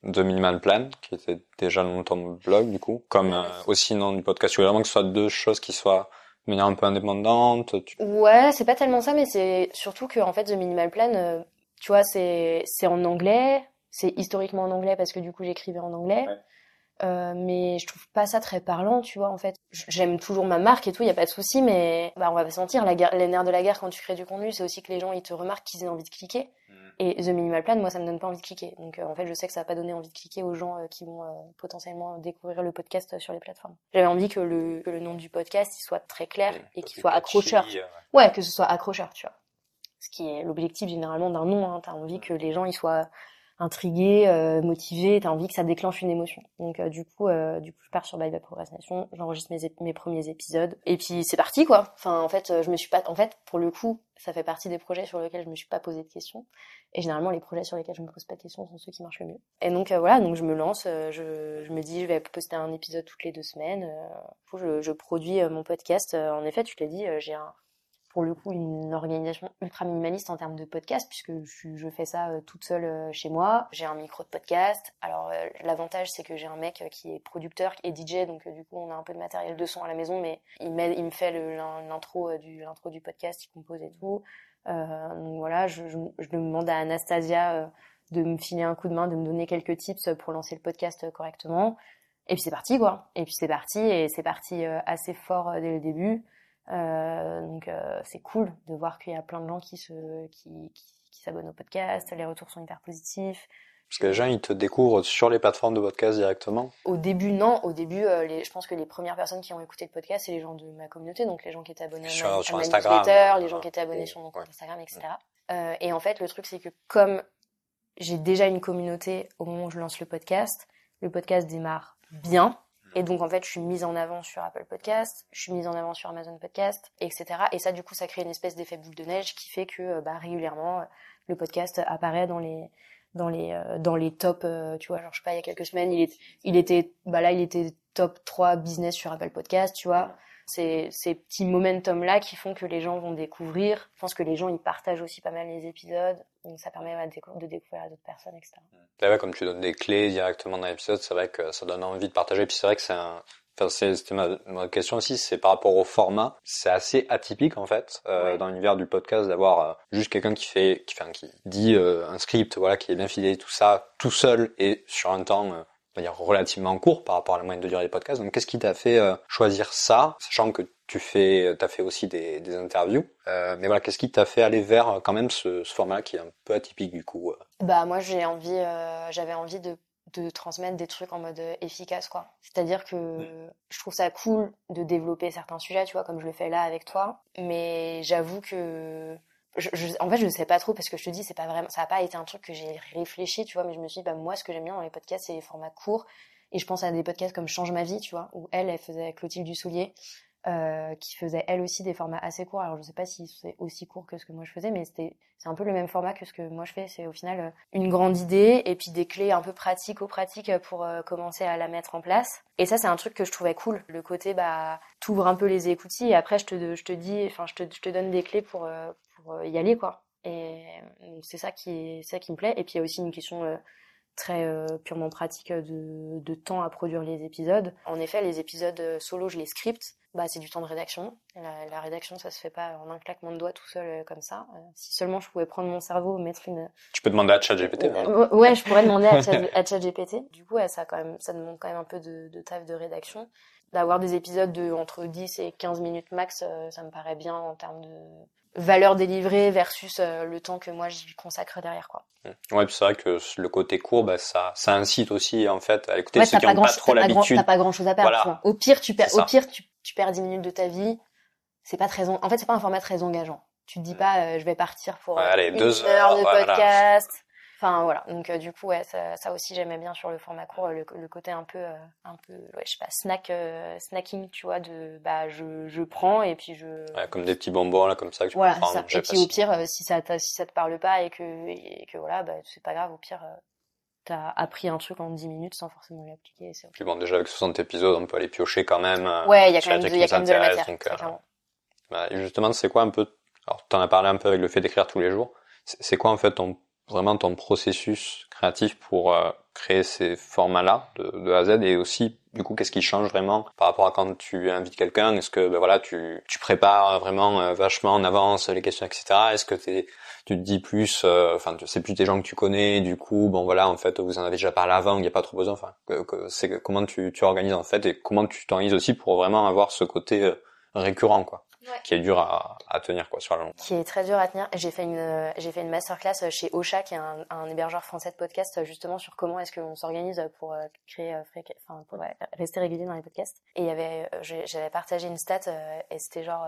The Minimal Plan, qui était déjà le nom de ton blog du coup, comme aussi nom du podcast? Tu veux vraiment que ce soit deux choses qui soient de manière un peu indépendante Ouais, c'est pas tellement ça, mais c'est surtout que en fait The Minimal Plan, euh, tu vois, c'est c'est en anglais, c'est historiquement en anglais parce que du coup j'écrivais en anglais. Euh, mais je trouve pas ça très parlant, tu vois, en fait. J'aime toujours ma marque et tout, y a pas de souci, mais bah, on va pas sentir, la guerre, les nerfs de la guerre quand tu crées du contenu, c'est aussi que les gens, ils te remarquent qu'ils aient envie de cliquer. Mm. Et The Minimal Plan, moi, ça me donne pas envie de cliquer. Donc, euh, en fait, je sais que ça va pas donner envie de cliquer aux gens euh, qui vont potentiellement découvrir le podcast sur les plateformes. J'avais envie que le, que le nom du podcast, il soit très clair et, qu'il soit accrocheur. Ouais. que ce soit accrocheur, tu vois. Ce qui est l'objectif généralement d'un nom, hein. T'as envie que les gens, ils soient intrigué, euh, motivé, t'as envie que ça déclenche une émotion. Donc euh, du coup, euh, du coup, je pars sur Bye j'enregistre mes, mes premiers épisodes et puis c'est parti quoi. Enfin en fait, je me suis pas, en fait pour le coup, ça fait partie des projets sur lesquels je me suis pas posé de questions. Et généralement les projets sur lesquels je me pose pas de questions sont ceux qui marchent le mieux. Et donc voilà, donc je me lance, je, je me dis je vais poster un épisode toutes les deux semaines. je, je produis mon podcast. En effet, tu l'as dit, j'ai un pour le coup une organisation ultra minimaliste en termes de podcast puisque je, fais ça euh, toute seule euh, chez moi. J'ai un micro de podcast. Alors euh, l'avantage c'est que j'ai un mec qui est producteur et DJ donc du coup on a un peu de matériel de son à la maison mais il, me fait l'intro du podcast, il compose et tout. donc voilà, je, je, je, demande à Anastasia de me filer un coup de main, de me donner quelques tips pour lancer le podcast correctement. Et puis c'est parti quoi. Et puis c'est parti et c'est parti assez fort dès le début. Euh, donc euh, c'est cool de voir qu'il y a plein de gens qui se qui, qui, s'abonnent au podcast, les retours sont hyper positifs. Parce que les gens, ils te découvrent sur les plateformes de podcast directement Au début, non. Au début, euh, les, je pense que les premières personnes qui ont écouté le podcast, c'est les gens de ma communauté, donc les gens qui étaient abonnés sur, à, sur Instagram, les gens qui étaient abonnés sur mon compte Instagram, etc. Euh, et en fait, le truc, c'est que comme j'ai déjà une communauté au moment où je lance le podcast, le podcast démarre bien. Et donc en fait, je suis mise en avant sur Apple Podcast, je suis mise en avant sur Amazon Podcast, etc. Et ça, du coup, ça crée une espèce d'effet boule de neige qui fait que euh, bah, régulièrement, le podcast apparaît dans les dans les euh, dans les tops. Euh, tu vois, genre je sais pas, il y a quelques semaines, il, est, il était bah là, il était top 3 business sur Apple Podcast, tu vois c'est ces petits momentum là qui font que les gens vont découvrir. Je pense que les gens ils partagent aussi pas mal les épisodes, donc ça permet de, découvrir à d'autres personnes, etc. Là, comme tu donnes des clés directement dans l'épisode, c'est vrai que ça donne envie de partager. Puis c'est vrai que c'est un, Enfin, c'était ma, question aussi, c'est par rapport au format. C'est assez atypique en fait euh, dans l'univers du podcast d'avoir euh, juste quelqu'un qui fait, qui, enfin, qui dit euh, un script, voilà, qui est bien filé, tout ça, tout seul et sur un temps euh, dire relativement court par rapport à la moyenne de durée des podcasts. Donc qu'est-ce qui t'a fait euh, choisir ça, sachant que tu fais, t'as fait aussi des, des interviews, euh, mais voilà, qu'est-ce qui t'a fait aller vers euh, quand même ce, ce, format qui est un peu atypique du coup Bah moi j'ai envie, j'avais envie de de transmettre des trucs en mode efficace quoi. C'est-à-dire que je trouve ça cool de développer certains sujets, tu vois, comme je le fais là avec toi, mais j'avoue que je, en fait, je ne sais pas trop parce que je te dis, c'est pas vraiment, ça n'a pas été un truc que j'ai réfléchi, tu vois, mais je me suis dit, bah, moi, ce que j'aime bien dans les podcasts, c'est les formats courts. Et je pense à des podcasts comme Change ma vie, tu vois, où elle, elle faisait Clotilde Dussoulier, euh, qui faisait elle aussi des formats assez courts. Alors je sais pas si c'est aussi court que ce que moi je faisais, mais c'était c'est un peu le même format que ce que moi je fais. C'est au final euh, une grande idée et puis des clés un peu pratiques, pratiques pour euh, commencer à la mettre en place. Et ça c'est un truc que je trouvais cool. Le côté bah t'ouvres un peu les écoutilles et après je te je te dis, enfin je te je te donne des clés pour pour y aller quoi. Et c'est ça qui ça qui me plaît. Et puis il y a aussi une question euh, très euh, purement pratique de, de temps à produire les épisodes. En effet, les épisodes euh, solo, je les scripte. Bah, c'est du temps de rédaction. La, la, rédaction, ça se fait pas en un claquement de doigts tout seul euh, comme ça. Euh, si seulement je pouvais prendre mon cerveau, mettre une. Tu peux demander à ChatGPT. Euh, ouais, je pourrais demander à, Chat, à ChatGPT. Du coup, ouais, ça quand même, ça demande quand même un peu de, de taf de rédaction. D'avoir des épisodes de entre 10 et 15 minutes max, ça me paraît bien en termes de valeur délivrée versus le temps que moi j'y consacre derrière quoi. Mmh. Ouais, puis c'est vrai que le côté court, bah, ça, ça incite aussi en fait à écouter ouais, ceux qui n'ont pas trop l'habitude. T'as pas grand chose à perdre. Voilà. Au pire, tu perds. Au pire, tu, tu perds 10 minutes de ta vie. C'est pas très. En fait, c'est pas un format très engageant. Tu te dis pas, euh, je vais partir pour ouais, allez, une deux heure, heures de voilà. podcast. Enfin voilà, donc euh, du coup ouais, ça, ça aussi j'aimais bien sur le format court, le, le côté un peu, euh, un peu, ouais, je sais pas, snack, euh, snacking, tu vois, de bah je, je prends et puis je. Ouais, comme des petits bonbons là comme ça que tu voilà, peux prendre. Ça. Et puis au pire, euh, si ça si ça te parle pas et que et que voilà, bah c'est pas grave, au pire. Euh, T'as appris un truc en 10 minutes sans forcément l'appliquer. Okay. Puis bon, déjà avec 60 épisodes, on peut aller piocher quand même. Ouais, il y a quand même, de, y a quand même de la matière. Donc, bah, justement, c'est quoi un peu Alors, t'en as parlé un peu avec le fait d'écrire tous les jours. C'est quoi en fait ton vraiment ton processus créatif pour euh, créer ces formats-là de, A à Z et aussi du coup qu'est-ce qui change vraiment par rapport à quand tu invites quelqu'un? Est-ce que ben voilà tu, tu prépares vraiment euh, vachement en avance les questions etc. Est-ce que t'es, tu te dis plus enfin euh, c'est plus des gens que tu connais du coup bon voilà en fait vous en avez déjà parlé avant il n'y a pas trop besoin enfin c'est comment tu, tu organises en fait et comment tu t'organises aussi pour vraiment avoir ce côté euh, récurrent quoi? Ouais. qui est dur à, à, tenir quoi sur la longue. Qui est très dur à tenir. J'ai fait une j'ai fait une masterclass chez Ocha qui est un, un hébergeur français de podcast justement sur comment est-ce qu'on s'organise pour créer enfin pour ouais, rester régulier dans les podcasts. Et il y avait j'avais partagé une stat et c'était genre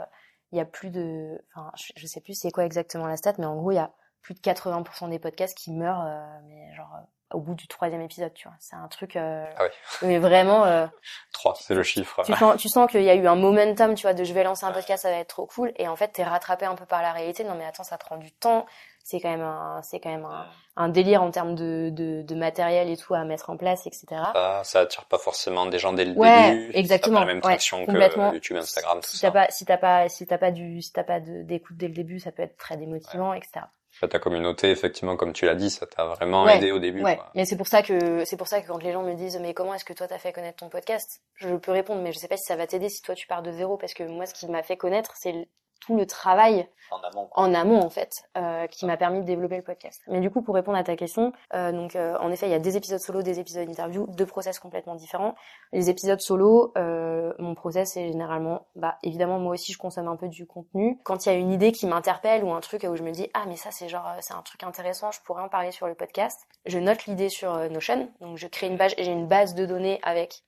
il y a plus de enfin je, je sais plus c'est quoi exactement la stat mais en gros il y a plus de 80% des podcasts qui meurent euh, mais genre au bout du troisième épisode, tu vois. C'est un truc, euh, ah oui. mais vraiment. Euh, Trois, c'est le chiffre. Tu sens, tu sens qu'il y a eu un momentum, tu vois, de je vais lancer un podcast, ça va être trop cool, et en fait, t'es rattrapé un peu par la réalité. Non, mais attends, ça prend du temps. C'est quand même un, c'est quand même un, un, délire en termes de, de, de matériel et tout à mettre en place, etc. Ah, ça attire pas forcément des gens dès le ouais, début. exactement. Pas la même traction ouais, que. YouTube, Instagram, tout si ça. T'as pas, si t'as pas, si t'as pas du, si t'as pas d'écoute dès le début, ça peut être très démotivant, ouais. etc. Ta communauté, effectivement, comme tu l'as dit, ça t'a vraiment ouais, aidé au début. Ouais. Quoi. Et c'est pour ça que c'est pour ça que quand les gens me disent mais comment est-ce que toi t'as fait connaître ton podcast, je peux répondre mais je sais pas si ça va t'aider si toi tu pars de zéro parce que moi ce qui m'a fait connaître c'est tout le travail en amont, en, amont, en fait, euh, qui m'a permis de développer le podcast. Mais du coup, pour répondre à ta question, euh, donc euh, en effet, il y a des épisodes solo, des épisodes interview, deux process complètement différents. Les épisodes solo, euh, mon process c'est généralement, bah évidemment moi aussi je consomme un peu du contenu. Quand il y a une idée qui m'interpelle ou un truc où je me dis ah mais ça c'est genre c'est un truc intéressant, je pourrais en parler sur le podcast. Je note l'idée sur Notion, donc je crée une page et j'ai une base de données avec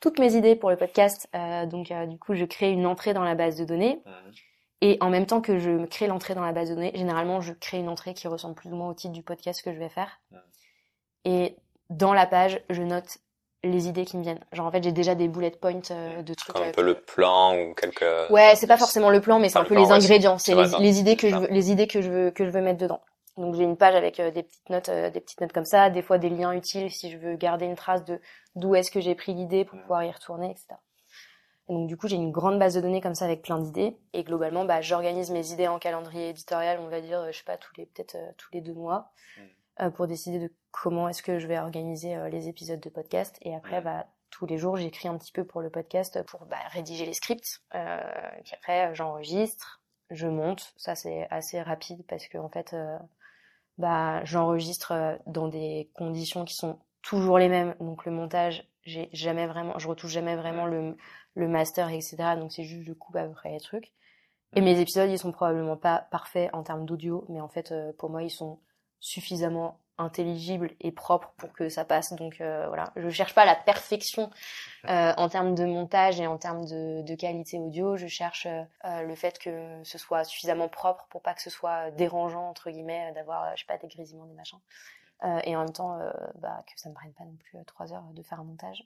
toutes mes idées pour le podcast. Euh, donc du coup je crée une entrée dans la base de données. Mmh. Et en même temps que je crée l'entrée dans la base de données, généralement je crée une entrée qui ressemble plus ou moins au titre du podcast que je vais faire. Et dans la page, je note les idées qui me viennent. Genre en fait, j'ai déjà des bullet points euh, de trucs. Comme un peu le plan ou quelques. Ouais, c'est pas forcément le plan, mais c'est un peu plan, les ingrédients. Ouais, c'est les, les, idées que je veux, les idées que je veux que je veux mettre dedans. Donc j'ai une page avec euh, des petites notes, euh, des petites notes comme ça, des fois des liens utiles si je veux garder une trace de d'où est-ce que j'ai pris l'idée pour pouvoir y retourner, etc. Et donc du coup, j'ai une grande base de données comme ça avec plein d'idées. Et globalement, bah, j'organise mes idées en calendrier éditorial, on va dire, je sais pas, tous les peut-être euh, tous les deux mois, mmh. euh, pour décider de comment est-ce que je vais organiser euh, les épisodes de podcast. Et après, bah, tous les jours, j'écris un petit peu pour le podcast pour bah, rédiger les scripts. Euh, puis après, j'enregistre, je monte. Ça, c'est assez rapide parce que en fait, euh, bah, j'enregistre dans des conditions qui sont toujours les mêmes. Donc le montage, j'ai jamais vraiment, je retouche jamais vraiment le le master, etc. Donc c'est juste je coupe à peu près les trucs. Et mes épisodes, ils sont probablement pas parfaits en termes d'audio, mais en fait, euh, pour moi, ils sont suffisamment intelligibles et propres pour que ça passe. Donc euh, voilà, je cherche pas la perfection euh, en termes de montage et en termes de, de qualité audio. Je cherche euh, le fait que ce soit suffisamment propre pour pas que ce soit dérangeant entre guillemets d'avoir, je sais pas, des grésillements, des machins. et en même temps, bah, que ça me prenne pas non plus trois heures de faire un montage.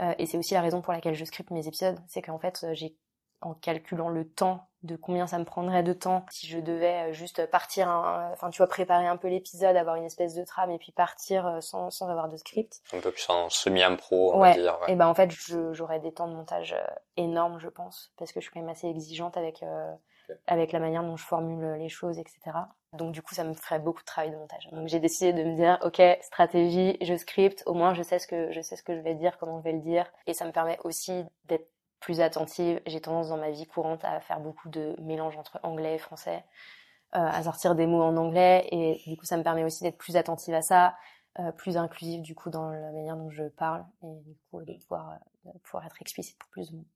Euh, et c'est aussi la raison pour laquelle je scripte mes épisodes, c'est qu'en fait, j'ai en calculant le temps de combien ça me prendrait de temps si je devais juste partir, enfin tu vois, préparer un peu l'épisode, avoir une espèce de trame et puis partir sans, sans avoir de script. Un peu plus en semi-impro, on ouais. va dire. Ouais. Et ben en fait, j'aurais des temps de montage énormes, je pense, parce que je suis quand même assez exigeante avec euh, okay. avec la manière dont je formule les choses, etc. Donc du coup, ça me ferait beaucoup de travail de montage. Donc j'ai décidé de me dire, ok, stratégie, je script, au moins je sais ce que je sais ce que je vais dire, comment je vais le dire, et ça me permet aussi d'être plus attentive. J'ai tendance dans ma vie courante à faire beaucoup de mélange entre anglais et français, euh, à sortir des mots en anglais, et du coup ça me permet aussi d'être plus attentive à ça, euh, plus inclusive du coup dans la manière dont je parle, et du coup de pouvoir, euh, de pouvoir être explicite pour plus de monde.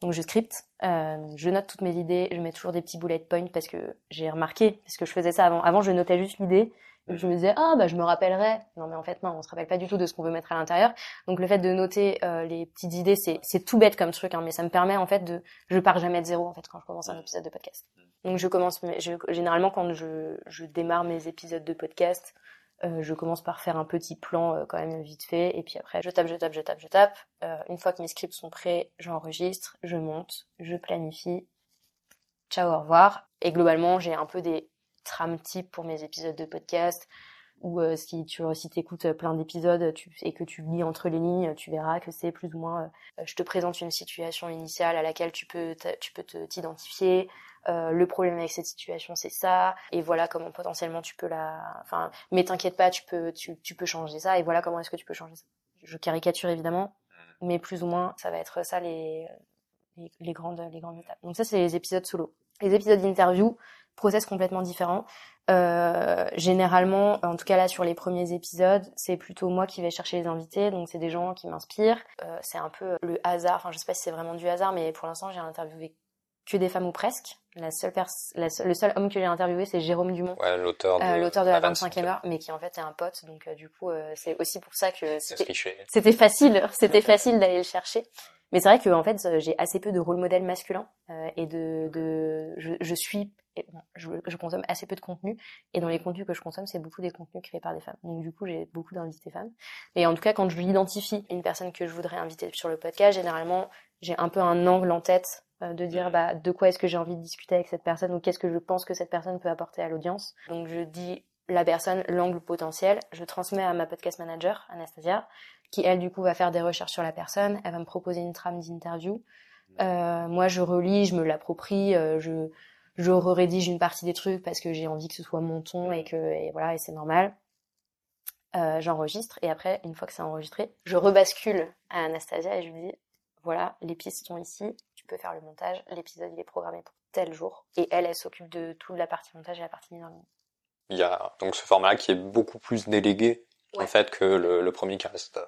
Donc je scripte, euh, je note toutes mes idées, je mets toujours des petits bullet points parce que j'ai remarqué, parce que je faisais ça avant. Avant, je notais juste l'idée, je me disais ah bah je me rappellerai. Non mais en fait non, on se rappelle pas du tout de ce qu'on veut mettre à l'intérieur. Donc le fait de noter euh, les petites idées, c'est c'est tout bête comme truc, hein, mais ça me permet en fait de, je pars jamais de zéro en fait quand je commence un épisode de podcast. Donc je commence, je, généralement quand je je démarre mes épisodes de podcast, euh, je commence par faire un petit plan euh, quand même vite fait, et puis après je tape, je tape, je tape, je tape. Euh, une fois que mes scripts sont prêts, j'enregistre, je monte, je planifie. Ciao, au revoir. Et globalement, j'ai un peu des trames types pour mes épisodes de podcast. Ou si tu si écoutes plein d'épisodes et que tu lis entre les lignes, tu verras que c'est plus ou moins. je te présente une situation initiale à laquelle tu peux tu peux t'identifier. Euh, le problème avec cette situation c'est ça. Et voilà comment potentiellement tu peux la enfin mais t'inquiète pas tu peux tu, tu peux changer ça. Et voilà comment est-ce que tu peux changer ça. Je caricature évidemment mm. mais plus ou moins ça va être ça les les, les grandes les grandes étapes. Donc ça c'est les épisodes solo. Les épisodes d'interview process complètement différent. Euh, généralement, en tout cas là sur les premiers épisodes, c'est plutôt moi qui vais chercher les invités, donc c'est des gens qui m'inspirent. Euh, c'est un peu le hasard, enfin je sais pas si c'est vraiment du hasard, mais pour l'instant j'ai interviewé que des femmes ou presque. La seule la le seul homme que j'ai interviewé, c'est Jérôme Dumont, ouais, l'auteur de, euh, l'auteur de la 25e heure, mais qui en fait est un pote. Donc euh, du coup, euh, c'est aussi pour ça que c'était, facile, c'était facile d'aller le chercher. Mais c'est vrai que en fait, j'ai assez peu de rôle modèle masculin euh, et de, de je, je suis, je, je, consomme assez peu de contenu et dans les contenus que je consomme, c'est beaucoup des contenus créés par des femmes. Donc du coup, j'ai beaucoup d'invités femmes. Mais en tout cas, quand je l'identifie une personne que je voudrais inviter sur le podcast, généralement, j'ai un peu un angle en tête euh, de dire bah, de quoi est-ce que j'ai envie de discuter avec cette personne ou qu'est-ce que je pense que cette personne peut apporter à l'audience. Donc je dis la personne, l'angle potentiel, je transmets à ma podcast manager, Anastasia, qui elle du coup va faire des recherches sur la personne, elle va me proposer une trame d'interview. Euh, moi je relis, je me l'approprie, euh, je je rédige une partie des trucs parce que j'ai envie que ce soit mon ton et que et voilà et c'est normal. Euh, j'enregistre et après une fois que c'est enregistré, je rebascule à Anastasia et je lui dis voilà les pistes sont ici, tu peux faire le montage. L'épisode, il est programmé pour tel jour. Et elle, elle s'occupe de toute la partie montage et la partie mise en ligne. Il y a donc ce format-là qui est beaucoup plus délégué, en fait, que le, premier qui reste. Euh,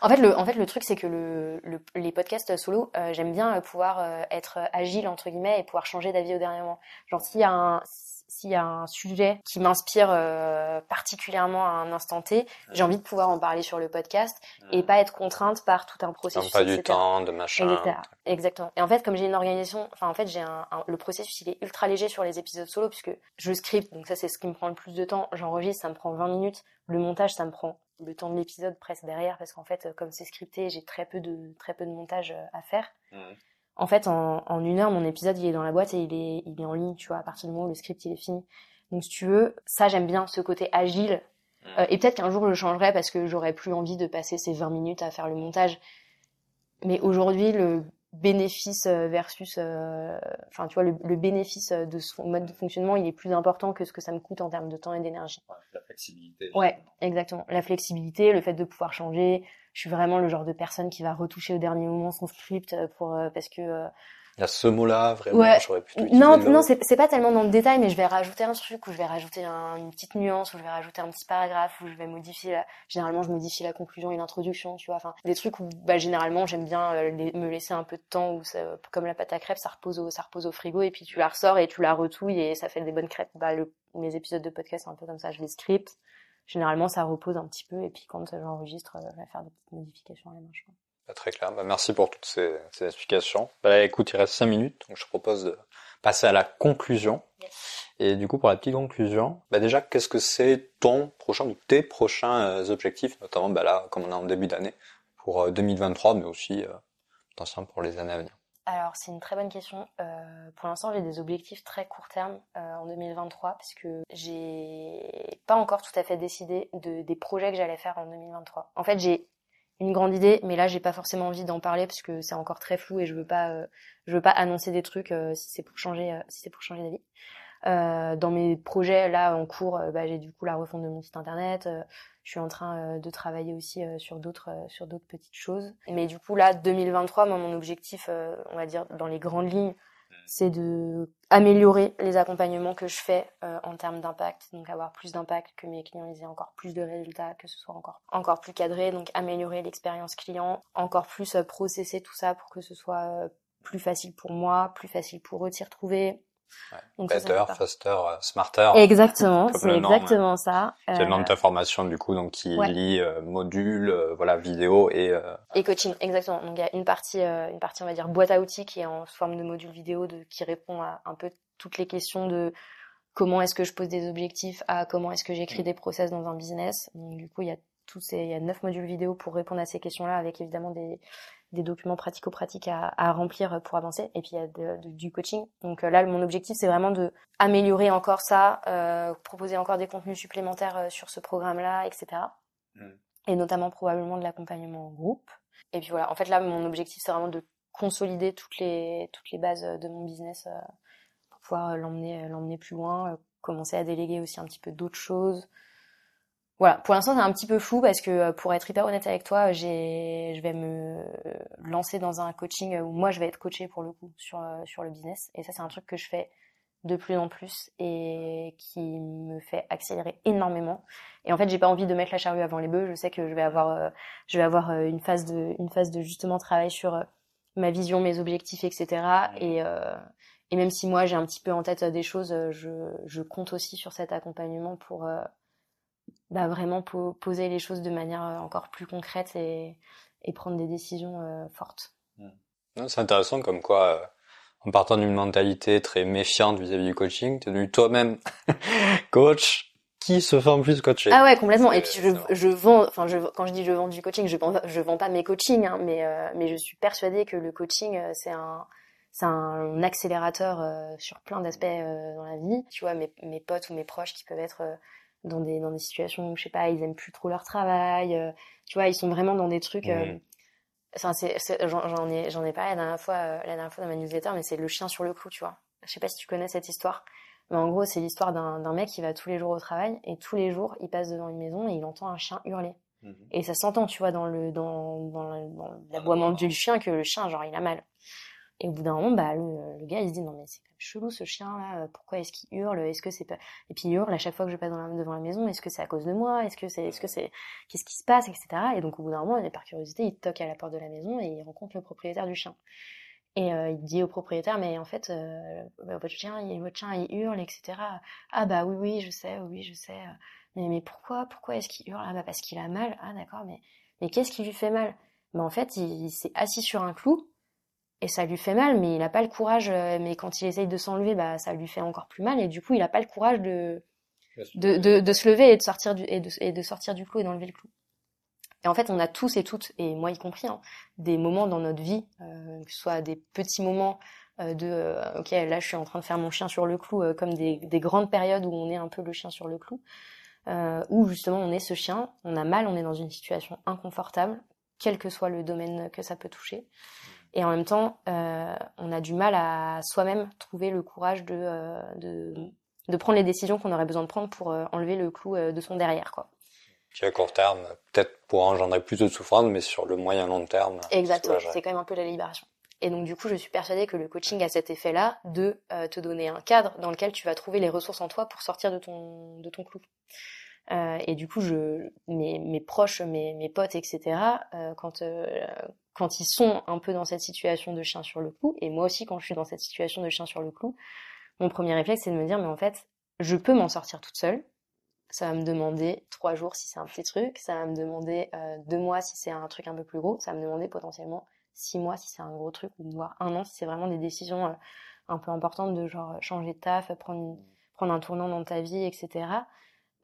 en fait, le, en fait, le truc, c'est que le, les podcasts solo, euh, j'aime bien euh, pouvoir être agile, entre guillemets, et pouvoir changer d'avis au dernier moment. Genre, s'il y a un, s'il y a un sujet qui m'inspire euh, particulièrement à un instant T, j'ai envie de pouvoir en parler sur le podcast et pas être contrainte par tout un processus. pas du temps, de machin. Exactement. Et en fait, comme j'ai une organisation, enfin en fait, j'ai un, le processus, il est ultra léger sur les épisodes solo puisque je script, donc ça c'est ce qui me prend le plus de temps. J'enregistre, ça me prend 20 minutes. Le montage, ça me prend le temps de l'épisode presque derrière parce qu'en fait, comme c'est scripté, j'ai très peu de très peu de montage euh, à faire. Mmh. En fait, en, en, une heure, mon épisode, il est dans la boîte et il est, il est en ligne, tu vois, à partir du moment où le script, il est fini. Donc, si tu veux, ça, j'aime bien ce côté agile. Mmh. Euh, et peut-être qu'un jour, je changerai parce que j'aurais plus envie de passer ces 20 minutes à faire le montage. Mais aujourd'hui, le bénéfice euh, versus, euh, enfin, tu vois, le, le, bénéfice de ce mode de fonctionnement, il est plus important que ce que ça me coûte en termes de temps et d'énergie. Ouais, la flexibilité. Ouais, exactement. La flexibilité, le fait de pouvoir changer, je suis vraiment le genre de personne qui va retoucher au dernier moment son script euh, pour euh, parce que euh, il y a ce mot-là, vraiment, j'aurais plutôt Non, non, c'est pas tellement dans le détail, mais je vais rajouter un truc, ou je vais rajouter une petite nuance, ou je vais rajouter un petit paragraphe, ou je vais modifier la... Généralement, je modifie la conclusion et l'introduction, tu vois. Enfin, des trucs où, bah, généralement, j'aime bien me laisser un peu de temps, où ça, comme la pâte à crêpes, ça repose au, ça repose au frigo, et puis tu la ressors et tu la retouilles, et ça fait des bonnes crêpes. Bah, le, mes épisodes de podcast, c'est un peu comme ça, je les script généralement ça repose un petit peu et puis quand j'enregistre, euh, je vais faire des petites modifications à la main, je Pas très clair. Bah, merci pour toutes ces, ces explications. Bah, écoute, il reste 5 minutes, donc je te propose de passer à la conclusion. Et du coup, pour la petite conclusion, bah déjà, qu'est-ce que c'est ton prochain ou tes prochains euh, objectifs, notamment bah là, comme on est en début d'année, pour 2023, euh, mais aussi euh, pour les années à venir? Alors c'est une très bonne question. Euh, pour l'instant j'ai des objectifs très court terme euh, en 2023 parce que j'ai pas encore tout à fait décidé de, des projets que j'allais faire en 2023. En fait j'ai une grande idée, mais là j'ai pas forcément envie d'en parler parce que c'est encore très flou et je veux pas, euh, je veux pas annoncer des trucs euh, si c'est pour changer, si changer d'avis. dans mes projets là en cours, bah, j'ai du coup la refonte de mon site internet. Je suis en train de travailler aussi sur d'autres sur d'autres petites choses. Mais du coup là, 2023, moi, mon objectif, on va dire dans les grandes lignes, c'est de améliorer les accompagnements que je fais euh, en termes d'impact, donc avoir plus d'impact, que mes clients aient encore plus de résultats, que ce soit encore encore plus cadré, donc améliorer l'expérience client, encore plus euh, processer tout ça pour que ce soit euh, plus facile pour moi, plus facile pour eux de s'y retrouver, Better, faster, euh, smarter. Exactement, c'est exactement ça. C'est le nom de ta formation du coup, donc qui lie euh, module, euh, voilà, vidéo et et coaching, exactement. Donc il y a une partie, une partie on va dire boîte à outils qui est en forme de module vidéo, de qui répond à un peu toutes les questions de comment est-ce que je pose des objectifs, à comment est-ce que j'écris mm. des process dans un business. Donc du coup il y a tous ces, il y a neuf modules vidéo pour répondre à ces questions-là, avec évidemment des des documents pratico-pratiques à, à, remplir pour avancer. Et puis il y a de, du coaching. Donc euh, là mon objectif c'est vraiment de améliorer encore ça euh, proposer encore des contenus supplémentaires euh, sur ce programme là etc mm. et notamment probablement de l'accompagnement en groupe. Et puis voilà. En fait là mon objectif c'est vraiment de consolider toutes les toutes les bases de mon business pour pouvoir l'emmener l'emmener plus loin commencer à déléguer aussi un petit peu d'autres choses voilà, pour l'instant c'est un petit peu flou parce que euh, pour être hyper honnête avec toi, j'ai, je vais me lancer dans un coaching où moi je vais être coachée pour le coup sur euh, sur le business et ça c'est un truc que je fais de plus en plus et qui me fait accélérer énormément. Et en fait, j'ai pas envie de mettre la charrue avant les bœufs. Je sais que je vais avoir, euh, je vais avoir une phase de, une phase de justement travail sur ma vision, mes objectifs, etc. Et et même si moi j'ai un petit peu en tête des choses, je, je compte aussi sur cet accompagnement pour bah, vraiment poser les choses de manière euh, encore plus concrète et, et prendre des décisions euh, fortes. Mmh. C'est intéressant comme quoi, euh, en partant d'une mentalité très méfiante vis-à-vis du coaching, tu es devenu toi-même coach qui se forme plus coacher. Ah ouais, complètement. Et puis je, je vends, enfin je, quand je dis je vends du coaching, je vends, je vends pas mes coachings, hein, mais mais je suis persuadée que le coaching c'est un c'est un accélérateur sur plein d'aspects dans la vie. Tu vois, mes, mes potes ou mes proches qui peuvent être dans des dans des situations où je sais pas ils aiment plus trop leur travail euh, tu vois ils sont vraiment dans des trucs euh, enfin c'est j'en ai j'en ai parlé la dernière fois euh, la dernière fois dans ma newsletter mais c'est le chien sur le clou tu vois. Je sais pas si tu connais cette histoire mais en gros c'est l'histoire d'un d'un mec qui va tous les jours au travail et tous les jours il passe devant une maison et il entend un chien hurler. Mhm. et ça s'entend tu vois dans le dans dans l'aboiement du chien que le chien genre il a mal et au bout d'un moment, bah, le, le, gars, il se dit, non, mais c'est chelou ce chien-là, pourquoi est-ce qu'il hurle Est-ce que c'est pas... Et puis il hurle à chaque fois que je passe devant la maison, est-ce que c'est à cause de moi Est-ce que c'est... Est-ce que c'est... Qu'est-ce qui se passe Etc. Et donc au bout d'un moment, par curiosité, il toque à la porte de la maison et il rencontre le propriétaire du chien. Et euh, il dit au propriétaire, mais en fait, euh, bah, votre chien, il, votre chien, il hurle, etc. Ah bah oui, oui, je sais, oui, je sais. Mais, mais pourquoi Pourquoi est-ce qu'il hurle? Ah bah parce qu'il a mal. Ah d'accord, mais, mais qu'est-ce qui lui fait mal? Bah en fait, il s'est assis sur un clou et ça lui fait mal, mais il n'a pas le courage. Euh, mais quand il essaye de s'enlever, bah ça lui fait encore plus mal, et du coup il n'a pas le courage de de, de, de se lever et de sortir du et de, et de sortir du clou et d'enlever le clou. Et en fait, on a tous et toutes, et moi y compris, hein, des moments dans notre vie, euh, que ce soit des petits moments euh, de euh, ok là je suis en train de faire mon chien sur le clou, euh, comme des, des, grandes périodes où on est un peu le chien sur le clou, où justement on est ce chien, on a mal, on est dans une situation inconfortable, quel que soit le domaine que ça peut toucher. Et en même temps, euh, on a du mal à soi-même trouver le courage de, euh, de, de, prendre les décisions qu'on aurait besoin de prendre pour euh, enlever le clou euh, de son derrière. Quoi. Qui à court terme, peut-être pour engendrer plus de souffrance, mais sur le moyen long terme. Exactement, c'est quand même un peu la libération. Et donc du coup, je suis persuadée que le coaching a cet effet-là de te donner un cadre dans lequel tu vas trouver les ressources en toi pour sortir de ton, de ton clou. Euh, et du coup, je, mes, proches, mes, mes potes, etc., euh, quand, euh, quand ils sont un peu dans cette situation de chien sur le clou, et moi aussi quand je suis dans cette situation de chien sur le clou, mon premier réflexe c'est de me dire, mais en fait, je peux m'en sortir toute seule. Ça va me demander trois jours si c'est un petit truc, ça va me demander deux mois si c'est un truc un peu plus gros, ça va me demander potentiellement six mois si c'est un gros truc, ou voire un an si c'est vraiment des décisions un peu importantes de genre changer de taf, prendre, prendre un tournant dans ta vie, etc.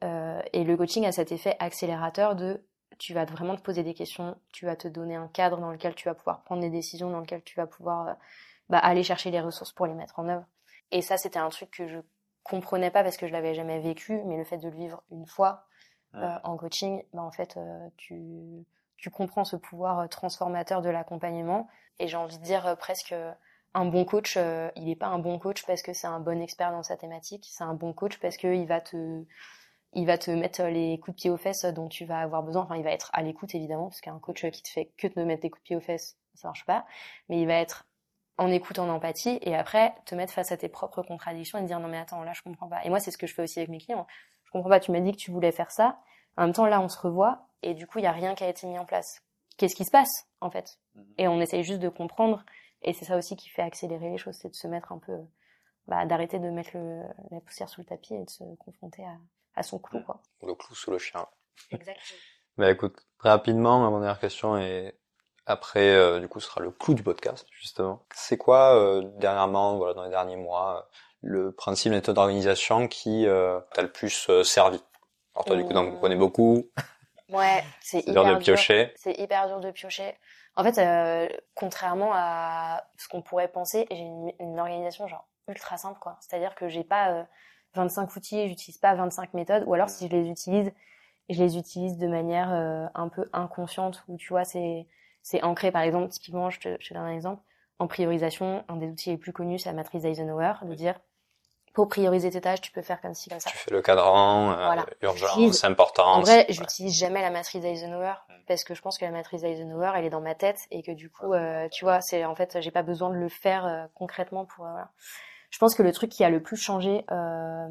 Euh, et le coaching a cet effet accélérateur de tu vas vraiment te poser des questions, tu vas te donner un cadre dans lequel tu vas pouvoir prendre des décisions, dans lequel tu vas pouvoir euh, bah, aller chercher les ressources pour les mettre en œuvre. Et ça, c'était un truc que je comprenais pas parce que je l'avais jamais vécu, mais le fait de le vivre une fois euh, en coaching, bah, en fait, euh, tu, tu comprends ce pouvoir transformateur de l'accompagnement. Et j'ai envie de dire presque un bon coach, il n'est pas un bon coach parce que c'est un bon expert dans sa thématique. C'est un bon coach parce qu'il va te, il va te mettre les coups de pied aux fesses dont tu vas avoir besoin. Enfin, il va être à l'écoute évidemment, parce qu'un coach qui te fait que te mettre des coups de pied aux fesses, ça marche pas. Mais il va être en écoute, en empathie, et après te mettre face à tes propres contradictions et te dire non mais attends là je comprends pas. Et moi c'est ce que je fais aussi avec mes clients. Je comprends pas. Tu m'as dit que tu voulais faire ça. En même temps là on se revoit et du coup il y a rien qui a été mis en place. Qu'est-ce qui se passe en fait? Mhm. Et on essaye juste de comprendre. Et c'est ça aussi qui fait accélérer les choses, c'est de se mettre un peu, bah, d'arrêter de mettre le, la poussière sous le tapis et de se confronter à, à son clou quoi. Le clou sous le chien. Exactement. bah écoute, rapidement, ma dernière question est après, euh, du coup, ce sera le clou du podcast, justement. C'est quoi, euh, dernièrement, voilà, dans les derniers mois, euh, le principe méthode d'organisation qui t'a le plus servi? Alors toi, du coup, donc, vous connais beaucoup. Ouais, c'est hyper dur de piocher. C'est hyper dur de piocher. En fait, contrairement à ce qu'on pourrait penser, j'ai une, une, organisation genre ultra simple, quoi. C'est-à-dire que j'ai pas 25 outils, j'utilise pas 25 méthodes, ou alors si je les utilise, je les utilise de manière un peu inconsciente, où tu vois, c'est c'est ancré, par exemple, typiquement, je te, je te, donne un exemple, en priorisation, un des outils les plus connus, c'est la matrice d'Eisenhower, de dire, pour prioriser tes tâches, tu peux faire comme ci, comme ça. Tu fais le cadran, euh, urgence, important. En vrai, j'utilise jamais la matrice d'Eisenhower, parce que je pense que la matrice d'Eisenhower, elle est dans ma tête, et que du coup, euh, tu vois, c'est, en fait, j'ai pas besoin de le faire euh, concrètement pour, euh, voilà. Je pense que le truc qui a le plus changé, euh,